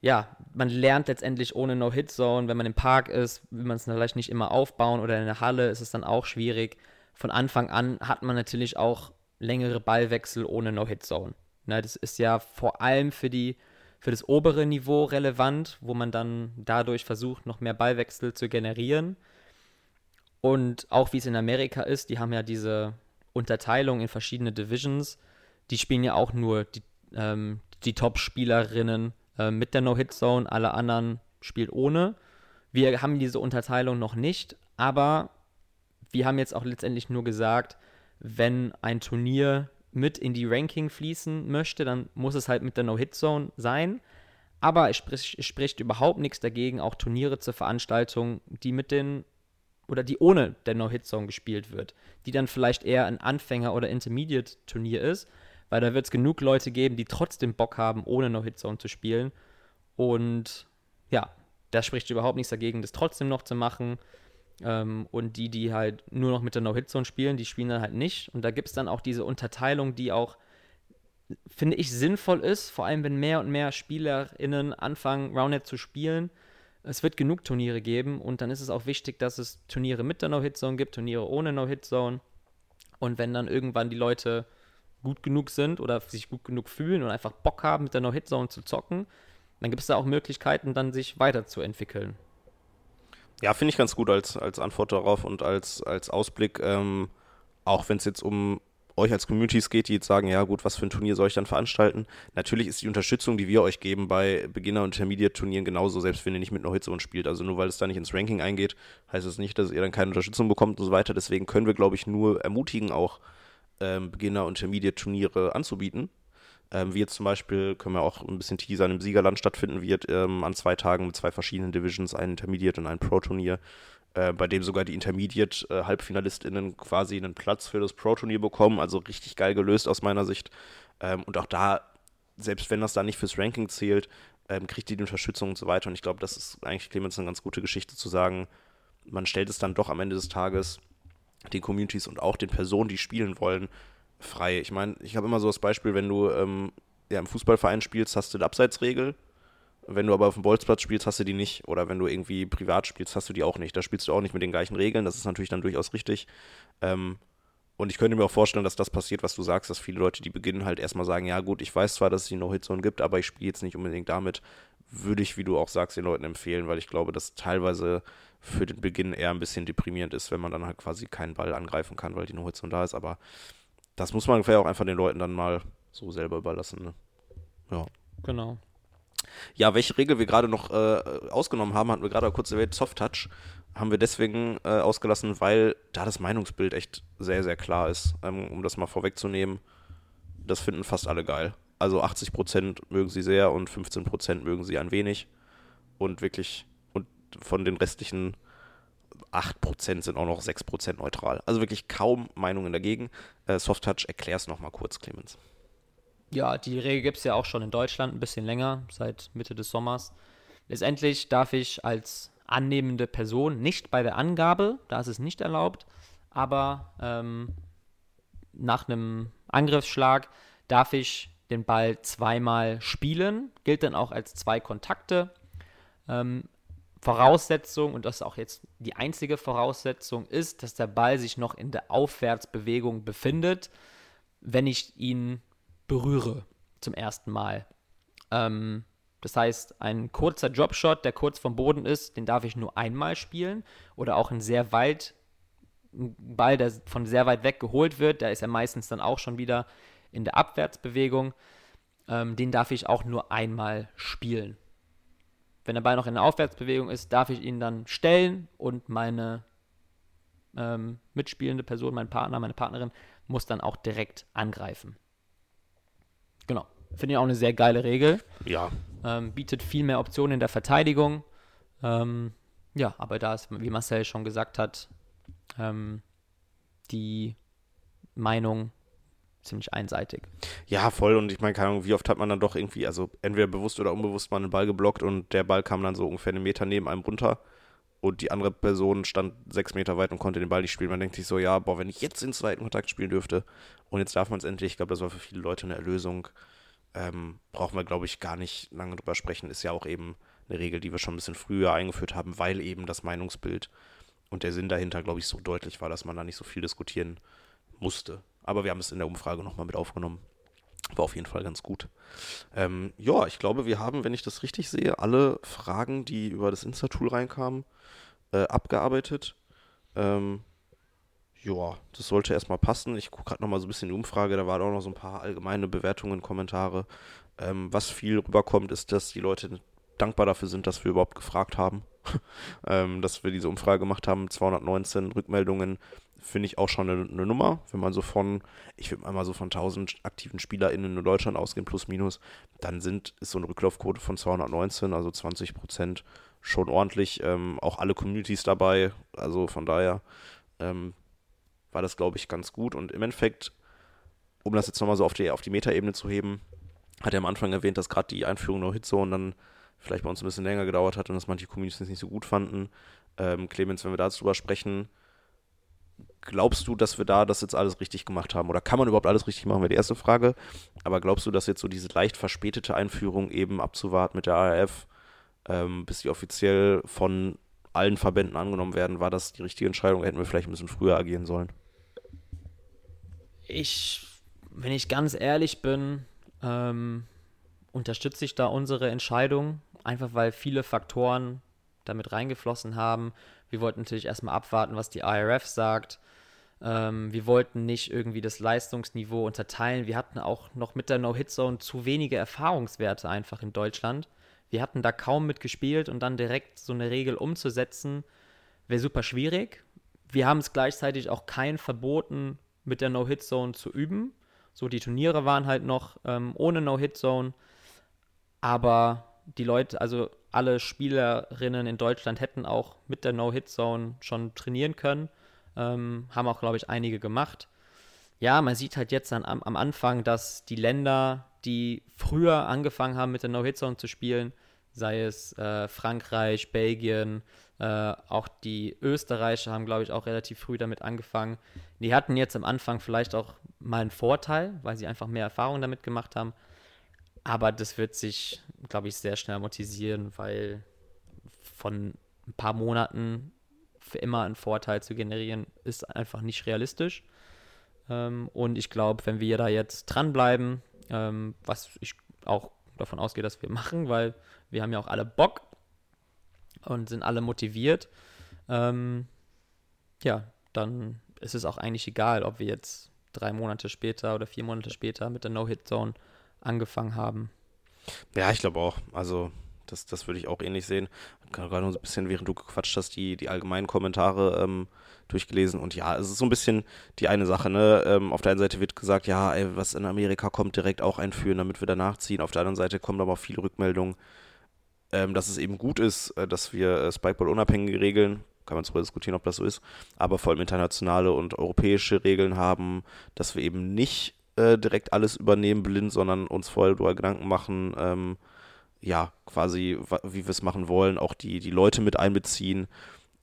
ja, man lernt letztendlich ohne No-Hit-Zone, wenn man im Park ist, will man es vielleicht nicht immer aufbauen oder in der Halle ist es dann auch schwierig von Anfang an hat man natürlich auch längere Ballwechsel ohne No-Hit-Zone. Ne, das ist ja vor allem für, die, für das obere Niveau relevant, wo man dann dadurch versucht, noch mehr Ballwechsel zu generieren. Und auch wie es in Amerika ist, die haben ja diese Unterteilung in verschiedene Divisions. Die spielen ja auch nur die, ähm, die Top-Spielerinnen äh, mit der No-Hit-Zone, alle anderen spielt ohne. Wir haben diese Unterteilung noch nicht, aber wir haben jetzt auch letztendlich nur gesagt, wenn ein Turnier mit in die Ranking fließen möchte, dann muss es halt mit der No-Hit-Zone sein. Aber es spricht, spricht überhaupt nichts dagegen, auch Turniere zur Veranstaltung, die mit den oder die ohne der No-Hit-Zone gespielt wird, die dann vielleicht eher ein Anfänger- oder Intermediate-Turnier ist, weil da wird es genug Leute geben, die trotzdem Bock haben, ohne No-Hit-Zone zu spielen. Und ja, da spricht überhaupt nichts dagegen, das trotzdem noch zu machen. Ähm, und die, die halt nur noch mit der No-Hit-Zone spielen, die spielen dann halt nicht. Und da gibt es dann auch diese Unterteilung, die auch, finde ich, sinnvoll ist, vor allem wenn mehr und mehr SpielerInnen anfangen, Roundnet zu spielen. Es wird genug Turniere geben und dann ist es auch wichtig, dass es Turniere mit der No-Hit-Zone gibt, Turniere ohne No-Hit-Zone. Und wenn dann irgendwann die Leute gut genug sind oder sich gut genug fühlen und einfach Bock haben, mit der No-Hit-Zone zu zocken, dann gibt es da auch Möglichkeiten, dann sich weiterzuentwickeln. Ja, finde ich ganz gut als, als Antwort darauf und als, als Ausblick, ähm, auch wenn es jetzt um euch als Communities geht, die jetzt sagen, ja gut, was für ein Turnier soll ich dann veranstalten? Natürlich ist die Unterstützung, die wir euch geben bei Beginner- und Intermediate-Turnieren genauso, selbst wenn ihr nicht mit einer Hitzone spielt. Also nur weil es da nicht ins Ranking eingeht, heißt es das nicht, dass ihr dann keine Unterstützung bekommt und so weiter. Deswegen können wir, glaube ich, nur ermutigen, auch ähm, Beginner- und Intermediate-Turniere anzubieten. Ähm, wie jetzt zum Beispiel, können wir auch ein bisschen teasern, im Siegerland stattfinden wird, ähm, an zwei Tagen mit zwei verschiedenen Divisions, ein Intermediate und ein Pro-Turnier, äh, bei dem sogar die Intermediate-HalbfinalistInnen quasi einen Platz für das Pro-Turnier bekommen. Also richtig geil gelöst aus meiner Sicht. Ähm, und auch da, selbst wenn das da nicht fürs Ranking zählt, ähm, kriegt die die Unterstützung und so weiter. Und ich glaube, das ist eigentlich Clemens eine ganz gute Geschichte zu sagen, man stellt es dann doch am Ende des Tages den Communities und auch den Personen, die spielen wollen, frei. Ich meine, ich habe immer so das Beispiel, wenn du ähm, ja, im Fußballverein spielst, hast du die Abseitsregel. Wenn du aber auf dem Bolzplatz spielst, hast du die nicht. Oder wenn du irgendwie privat spielst, hast du die auch nicht. Da spielst du auch nicht mit den gleichen Regeln. Das ist natürlich dann durchaus richtig. Ähm, und ich könnte mir auch vorstellen, dass das passiert, was du sagst, dass viele Leute, die beginnen, halt erstmal sagen, ja gut, ich weiß zwar, dass es die No-Hit-Zone gibt, aber ich spiele jetzt nicht unbedingt damit. Würde ich, wie du auch sagst, den Leuten empfehlen, weil ich glaube, dass teilweise für den Beginn eher ein bisschen deprimierend ist, wenn man dann halt quasi keinen Ball angreifen kann, weil die No-Hit-Zone da ist. Aber das muss man ungefähr auch einfach den Leuten dann mal so selber überlassen. Ne? Ja. Genau. Ja, welche Regel wir gerade noch äh, ausgenommen haben, hatten wir gerade kurz erwähnt, Soft Touch, haben wir deswegen äh, ausgelassen, weil da das Meinungsbild echt sehr, sehr klar ist. Ähm, um das mal vorwegzunehmen, das finden fast alle geil. Also 80% mögen sie sehr und 15% mögen sie ein wenig. und wirklich, und von den restlichen 8% sind auch noch 6% neutral. Also wirklich kaum Meinungen dagegen. Äh, Soft Touch, erklär es nochmal kurz, Clemens. Ja, die Regel gibt es ja auch schon in Deutschland ein bisschen länger, seit Mitte des Sommers. Letztendlich darf ich als annehmende Person nicht bei der Angabe, da ist es nicht erlaubt, aber ähm, nach einem Angriffsschlag darf ich den Ball zweimal spielen, gilt dann auch als zwei Kontakte. Ähm, Voraussetzung, und das ist auch jetzt die einzige Voraussetzung, ist, dass der Ball sich noch in der Aufwärtsbewegung befindet, wenn ich ihn berühre zum ersten Mal. Ähm, das heißt, ein kurzer Dropshot, der kurz vom Boden ist, den darf ich nur einmal spielen. Oder auch ein sehr weit, ein Ball, der von sehr weit weg geholt wird, der ist ja meistens dann auch schon wieder in der Abwärtsbewegung. Ähm, den darf ich auch nur einmal spielen. Wenn der Ball noch in der Aufwärtsbewegung ist, darf ich ihn dann stellen und meine ähm, mitspielende Person, mein Partner, meine Partnerin, muss dann auch direkt angreifen. Genau. Finde ich auch eine sehr geile Regel. Ja. Ähm, bietet viel mehr Optionen in der Verteidigung. Ähm, ja, aber da ist, wie Marcel schon gesagt hat, ähm, die Meinung ziemlich einseitig. Ja, voll. Und ich meine, keine Ahnung, wie oft hat man dann doch irgendwie, also entweder bewusst oder unbewusst mal einen Ball geblockt und der Ball kam dann so ungefähr einen Meter neben einem runter und die andere Person stand sechs Meter weit und konnte den Ball nicht spielen. Man denkt sich so, ja, boah, wenn ich jetzt den zweiten Kontakt spielen dürfte und jetzt darf man es endlich, ich glaube, das war für viele Leute eine Erlösung, ähm, brauchen wir, glaube ich, gar nicht lange drüber sprechen. Ist ja auch eben eine Regel, die wir schon ein bisschen früher eingeführt haben, weil eben das Meinungsbild und der Sinn dahinter, glaube ich, so deutlich war, dass man da nicht so viel diskutieren musste. Aber wir haben es in der Umfrage nochmal mit aufgenommen. War auf jeden Fall ganz gut. Ähm, ja, ich glaube, wir haben, wenn ich das richtig sehe, alle Fragen, die über das Insta-Tool reinkamen, äh, abgearbeitet. Ähm, ja, das sollte erstmal passen. Ich gucke gerade nochmal so ein bisschen die Umfrage, da waren auch noch so ein paar allgemeine Bewertungen, Kommentare. Ähm, was viel rüberkommt, ist, dass die Leute dankbar dafür sind, dass wir überhaupt gefragt haben, <laughs> ähm, dass wir diese Umfrage gemacht haben. 219 Rückmeldungen finde ich auch schon eine, eine, Nummer. Wenn man so von, ich würde mal so von 1000 aktiven SpielerInnen in Deutschland ausgehen, plus minus, dann sind, ist so eine Rücklaufquote von 219, also 20 Prozent schon ordentlich. Ähm, auch alle Communities dabei, also von daher ähm, war das, glaube ich, ganz gut. Und im Endeffekt, um das jetzt nochmal so auf die, auf die Metaebene zu heben, hat er am Anfang erwähnt, dass gerade die Einführung Hit Zone dann vielleicht bei uns ein bisschen länger gedauert hat und dass manche Communities nicht so gut fanden. Ähm, Clemens, wenn wir dazu drüber sprechen, glaubst du, dass wir da das jetzt alles richtig gemacht haben? Oder kann man überhaupt alles richtig machen, wäre die erste Frage. Aber glaubst du, dass jetzt so diese leicht verspätete Einführung eben abzuwarten mit der ARF, ähm, bis die offiziell von allen Verbänden angenommen werden, war das die richtige Entscheidung? Hätten wir vielleicht ein bisschen früher agieren sollen? Ich, wenn ich ganz ehrlich bin, ähm, unterstütze ich da unsere Entscheidung, einfach weil viele Faktoren damit reingeflossen haben. Wir wollten natürlich erstmal abwarten, was die IRF sagt. Ähm, wir wollten nicht irgendwie das Leistungsniveau unterteilen. Wir hatten auch noch mit der No-Hit-Zone zu wenige Erfahrungswerte einfach in Deutschland. Wir hatten da kaum mitgespielt und dann direkt so eine Regel umzusetzen, wäre super schwierig. Wir haben es gleichzeitig auch kein verboten, mit der No-Hit-Zone zu üben. So, die Turniere waren halt noch ähm, ohne No-Hit-Zone. Aber die Leute, also alle Spielerinnen in Deutschland hätten auch mit der No-Hit-Zone schon trainieren können. Ähm, haben auch, glaube ich, einige gemacht. Ja, man sieht halt jetzt an, am, Anfang, dass die Länder, die früher angefangen haben, mit der No-Hit-Zone zu spielen, sei es äh, Frankreich, Belgien, äh, auch die Österreicher haben, glaube ich, auch relativ früh damit angefangen. Die hatten jetzt am Anfang vielleicht auch mal einen Vorteil, weil sie einfach mehr Erfahrung damit gemacht haben. Aber das wird sich, glaube ich, sehr schnell amortisieren, weil von ein paar Monaten für immer einen Vorteil zu generieren, ist einfach nicht realistisch. Ähm, und ich glaube, wenn wir da jetzt dranbleiben, ähm, was ich auch davon ausgehe, dass wir <laughs> machen, weil wir haben ja auch alle Bock und sind alle motiviert, ähm, ja, dann ist es auch eigentlich egal, ob wir jetzt drei Monate später oder vier Monate später mit der No-Hit-Zone angefangen haben. Ja, ich glaube auch. Also das, das würde ich auch ähnlich sehen. Gerade noch so ein bisschen, während du gequatscht hast, die, die allgemeinen Kommentare ähm, durchgelesen. Und ja, es ist so ein bisschen die eine Sache, ne? Ähm, auf der einen Seite wird gesagt, ja, ey, was in Amerika kommt, direkt auch einführen, damit wir danach ziehen. Auf der anderen Seite kommen aber auch viele Rückmeldungen. Ähm, dass es eben gut ist, äh, dass wir äh, Spikeball unabhängige Regeln, kann man darüber diskutieren, ob das so ist, aber vor allem internationale und europäische Regeln haben, dass wir eben nicht äh, direkt alles übernehmen blind, sondern uns vorher darüber Gedanken machen, ähm, ja, quasi, wie wir es machen wollen, auch die, die Leute mit einbeziehen.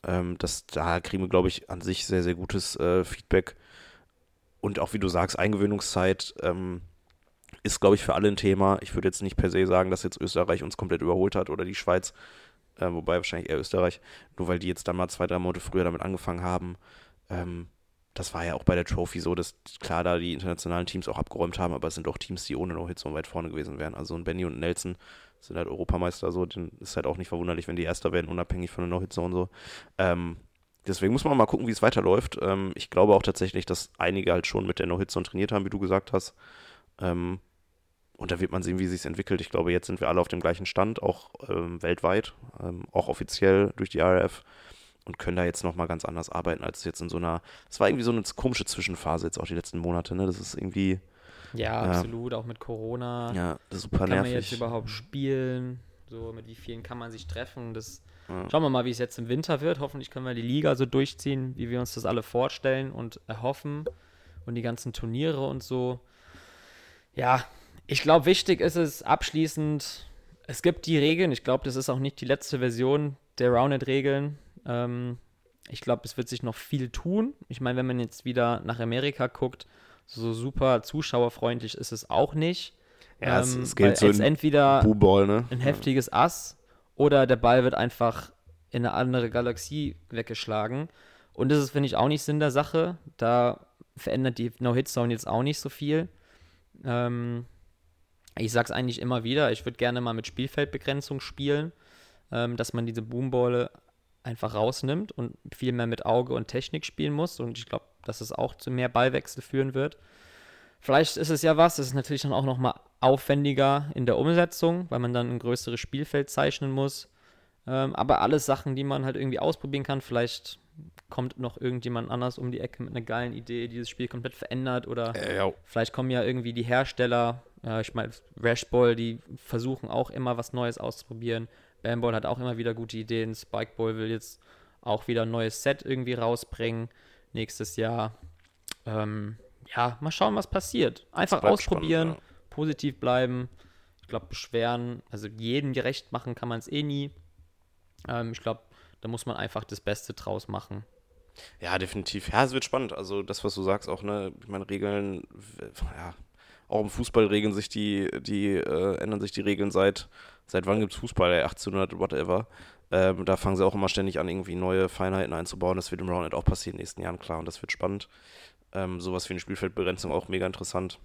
Ähm, das, da kriegen wir, glaube ich, an sich sehr, sehr gutes äh, Feedback. Und auch wie du sagst, Eingewöhnungszeit ähm, ist, glaube ich, für alle ein Thema. Ich würde jetzt nicht per se sagen, dass jetzt Österreich uns komplett überholt hat oder die Schweiz, äh, wobei wahrscheinlich eher Österreich, nur weil die jetzt dann mal zwei, drei Monate früher damit angefangen haben. Ähm, das war ja auch bei der Trophy so, dass klar da die internationalen Teams auch abgeräumt haben, aber es sind auch Teams, die ohne No-Hit so weit vorne gewesen wären. Also ein Benny und Nelson sind halt Europameister, so, dann ist halt auch nicht verwunderlich, wenn die Erster werden, unabhängig von der No-Hit-Zone so. Ähm, deswegen muss man mal gucken, wie es weiterläuft. Ähm, ich glaube auch tatsächlich, dass einige halt schon mit der No-Hit-Zone trainiert haben, wie du gesagt hast. Ähm, und da wird man sehen, wie sich entwickelt. Ich glaube, jetzt sind wir alle auf dem gleichen Stand, auch ähm, weltweit, ähm, auch offiziell durch die RF und können da jetzt nochmal ganz anders arbeiten, als jetzt in so einer. Es war irgendwie so eine komische Zwischenphase jetzt auch die letzten Monate, ne? Das ist irgendwie. Ja, äh, absolut, auch mit Corona. Ja, das ist super kann nervig. Kann man jetzt überhaupt spielen? So, mit wie vielen kann man sich treffen? Das. Ja. Schauen wir mal, wie es jetzt im Winter wird. Hoffentlich können wir die Liga so durchziehen, wie wir uns das alle vorstellen und erhoffen. Und die ganzen Turniere und so. Ja, ich glaube, wichtig ist es abschließend, es gibt die Regeln. Ich glaube, das ist auch nicht die letzte Version der Rounded-Regeln. Ähm, ich glaube, es wird sich noch viel tun. Ich meine, wenn man jetzt wieder nach Amerika guckt, so super zuschauerfreundlich ist es auch nicht. Ja, ähm, es, es geht so jetzt entweder ne? ein heftiges Ass oder der Ball wird einfach in eine andere Galaxie weggeschlagen. Und das ist, finde ich, auch nicht Sinn der Sache. Da verändert die No-Hit-Zone jetzt auch nicht so viel. Ähm, ich sage es eigentlich immer wieder, ich würde gerne mal mit Spielfeldbegrenzung spielen, ähm, dass man diese Boomballe einfach rausnimmt und viel mehr mit Auge und Technik spielen muss. Und ich glaube, dass es auch zu mehr Ballwechsel führen wird. Vielleicht ist es ja was, es ist natürlich dann auch nochmal aufwendiger in der Umsetzung, weil man dann ein größeres Spielfeld zeichnen muss. Ähm, aber alles Sachen, die man halt irgendwie ausprobieren kann. Vielleicht kommt noch irgendjemand anders um die Ecke mit einer geilen Idee, die das Spiel komplett verändert. Oder äh, vielleicht kommen ja irgendwie die Hersteller, äh, ich meine, Rashball, die versuchen auch immer was Neues auszuprobieren. Bamball hat auch immer wieder gute Ideen. Spikeball will jetzt auch wieder ein neues Set irgendwie rausbringen nächstes Jahr. Ähm, ja, mal schauen, was passiert. Einfach ausprobieren, spannend, ja. positiv bleiben. Ich glaube, beschweren, also jedem gerecht machen kann man es eh nie. Ähm, ich glaube, da muss man einfach das Beste draus machen. Ja, definitiv. Ja, es wird spannend. Also das, was du sagst, auch, ne, ich meine, Regeln, ja, auch im Fußball regeln sich die, die, äh, ändern sich die Regeln seit, seit wann gibt es Fußball, 1800, whatever. Ähm, da fangen sie auch immer ständig an, irgendwie neue Feinheiten einzubauen. Das wird im Roundnet auch passieren in den nächsten Jahren, klar, und das wird spannend. Ähm, sowas wie eine Spielfeldbegrenzung auch mega interessant.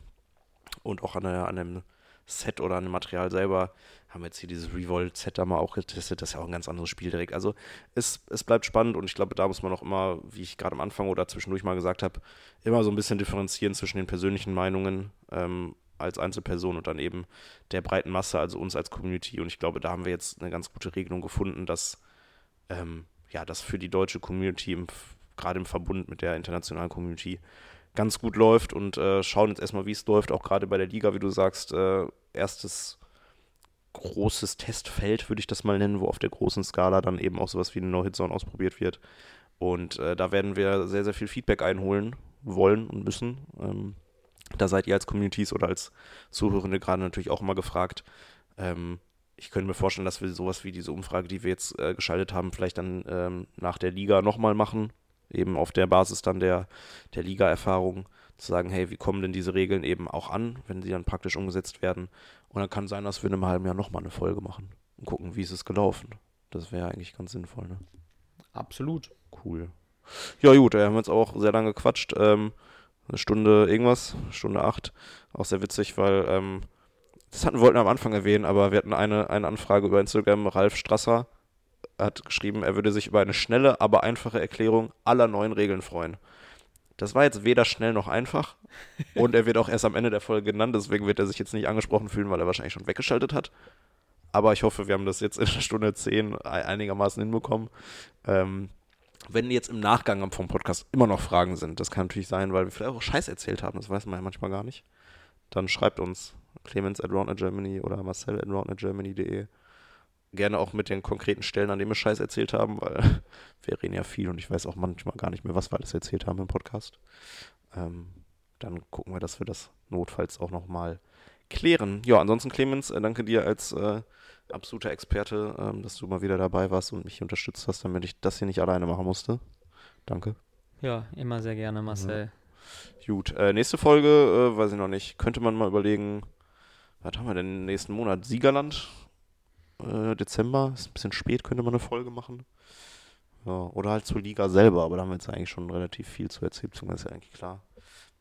Und auch an, der, an dem Set oder an dem Material selber haben wir jetzt hier dieses Revolt-Set da mal auch getestet. Das ist ja auch ein ganz anderes Spiel direkt. Also es, es bleibt spannend und ich glaube, da muss man auch immer, wie ich gerade am Anfang oder zwischendurch mal gesagt habe, immer so ein bisschen differenzieren zwischen den persönlichen Meinungen ähm, als Einzelperson und dann eben der breiten Masse, also uns als Community. Und ich glaube, da haben wir jetzt eine ganz gute Regelung gefunden, dass ähm, ja, das für die deutsche Community, gerade im Verbund mit der internationalen Community, ganz gut läuft und äh, schauen jetzt erstmal, wie es läuft, auch gerade bei der Liga, wie du sagst, äh, erstes großes Testfeld, würde ich das mal nennen, wo auf der großen Skala dann eben auch sowas wie eine No-Hit-Zone ausprobiert wird. Und äh, da werden wir sehr, sehr viel Feedback einholen wollen und müssen. Ähm, da seid ihr als Communities oder als Zuhörende gerade natürlich auch immer gefragt. Ähm, ich könnte mir vorstellen, dass wir sowas wie diese Umfrage, die wir jetzt äh, geschaltet haben, vielleicht dann ähm, nach der Liga nochmal machen. Eben auf der Basis dann der, der Liga-Erfahrung zu sagen, hey, wie kommen denn diese Regeln eben auch an, wenn sie dann praktisch umgesetzt werden. Und dann kann sein, dass wir in einem halben Jahr nochmal eine Folge machen und gucken, wie ist es gelaufen. Das wäre eigentlich ganz sinnvoll, ne? Absolut. Cool. Ja, gut, wir haben jetzt auch sehr lange gequatscht. Ähm, eine Stunde irgendwas, Stunde acht. Auch sehr witzig, weil ähm, das hatten, wollten wir am Anfang erwähnen, aber wir hatten eine, eine Anfrage über Instagram. Ralf Strasser hat geschrieben, er würde sich über eine schnelle, aber einfache Erklärung aller neuen Regeln freuen. Das war jetzt weder schnell noch einfach <laughs> und er wird auch erst am Ende der Folge genannt, deswegen wird er sich jetzt nicht angesprochen fühlen, weil er wahrscheinlich schon weggeschaltet hat. Aber ich hoffe, wir haben das jetzt in Stunde 10 einigermaßen hinbekommen. Ähm, wenn jetzt im Nachgang vom Podcast immer noch Fragen sind, das kann natürlich sein, weil wir vielleicht auch Scheiß erzählt haben, das weiß man ja manchmal gar nicht, dann schreibt uns clemens at Germany oder marcel at roundnetgermany.de gerne auch mit den konkreten Stellen, an denen wir Scheiß erzählt haben, weil <laughs> wir reden ja viel und ich weiß auch manchmal gar nicht mehr, was wir alles erzählt haben im Podcast. Ähm, dann gucken wir, dass wir das notfalls auch nochmal klären. Ja, ansonsten Clemens, äh, danke dir als äh, absoluter Experte, ähm, dass du mal wieder dabei warst und mich unterstützt hast, damit ich das hier nicht alleine machen musste. Danke. Ja, immer sehr gerne, Marcel. Gut, äh, nächste Folge, äh, weiß ich noch nicht. Könnte man mal überlegen, was haben wir denn nächsten Monat? Siegerland? Äh, Dezember? Ist ein bisschen spät, könnte man eine Folge machen. Ja, oder halt zur Liga selber, aber da haben wir jetzt eigentlich schon relativ viel zu erzählen, ist ja eigentlich klar.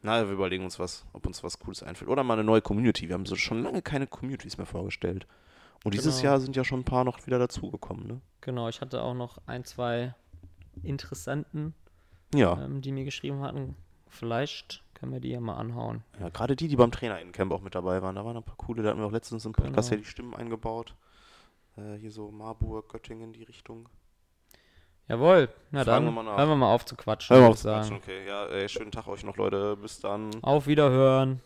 Na, wir überlegen uns was, ob uns was Cooles einfällt. Oder mal eine neue Community. Wir haben so schon lange keine Communities mehr vorgestellt. Und dieses Genau. Jahr sind ja schon ein paar noch wieder dazugekommen, ne? Genau, ich hatte auch noch ein, zwei Interessenten, Ja. ähm, die mir geschrieben hatten. Vielleicht können wir die ja mal anhauen. Ja, gerade die, die beim Trainerinnencamp auch mit dabei waren, da waren ein paar coole, da hatten wir auch letztens im Podcast Genau. ja die Stimmen eingebaut. Äh, hier so Marburg, Göttingen, die Richtung. Jawohl, na Fragen dann wir hören wir mal auf zu quatschen, Hör mal würde auf ich zu quatschen, sagen. okay. Ja, ey, schönen Tag euch noch, Leute. Bis dann. Auf Wiederhören.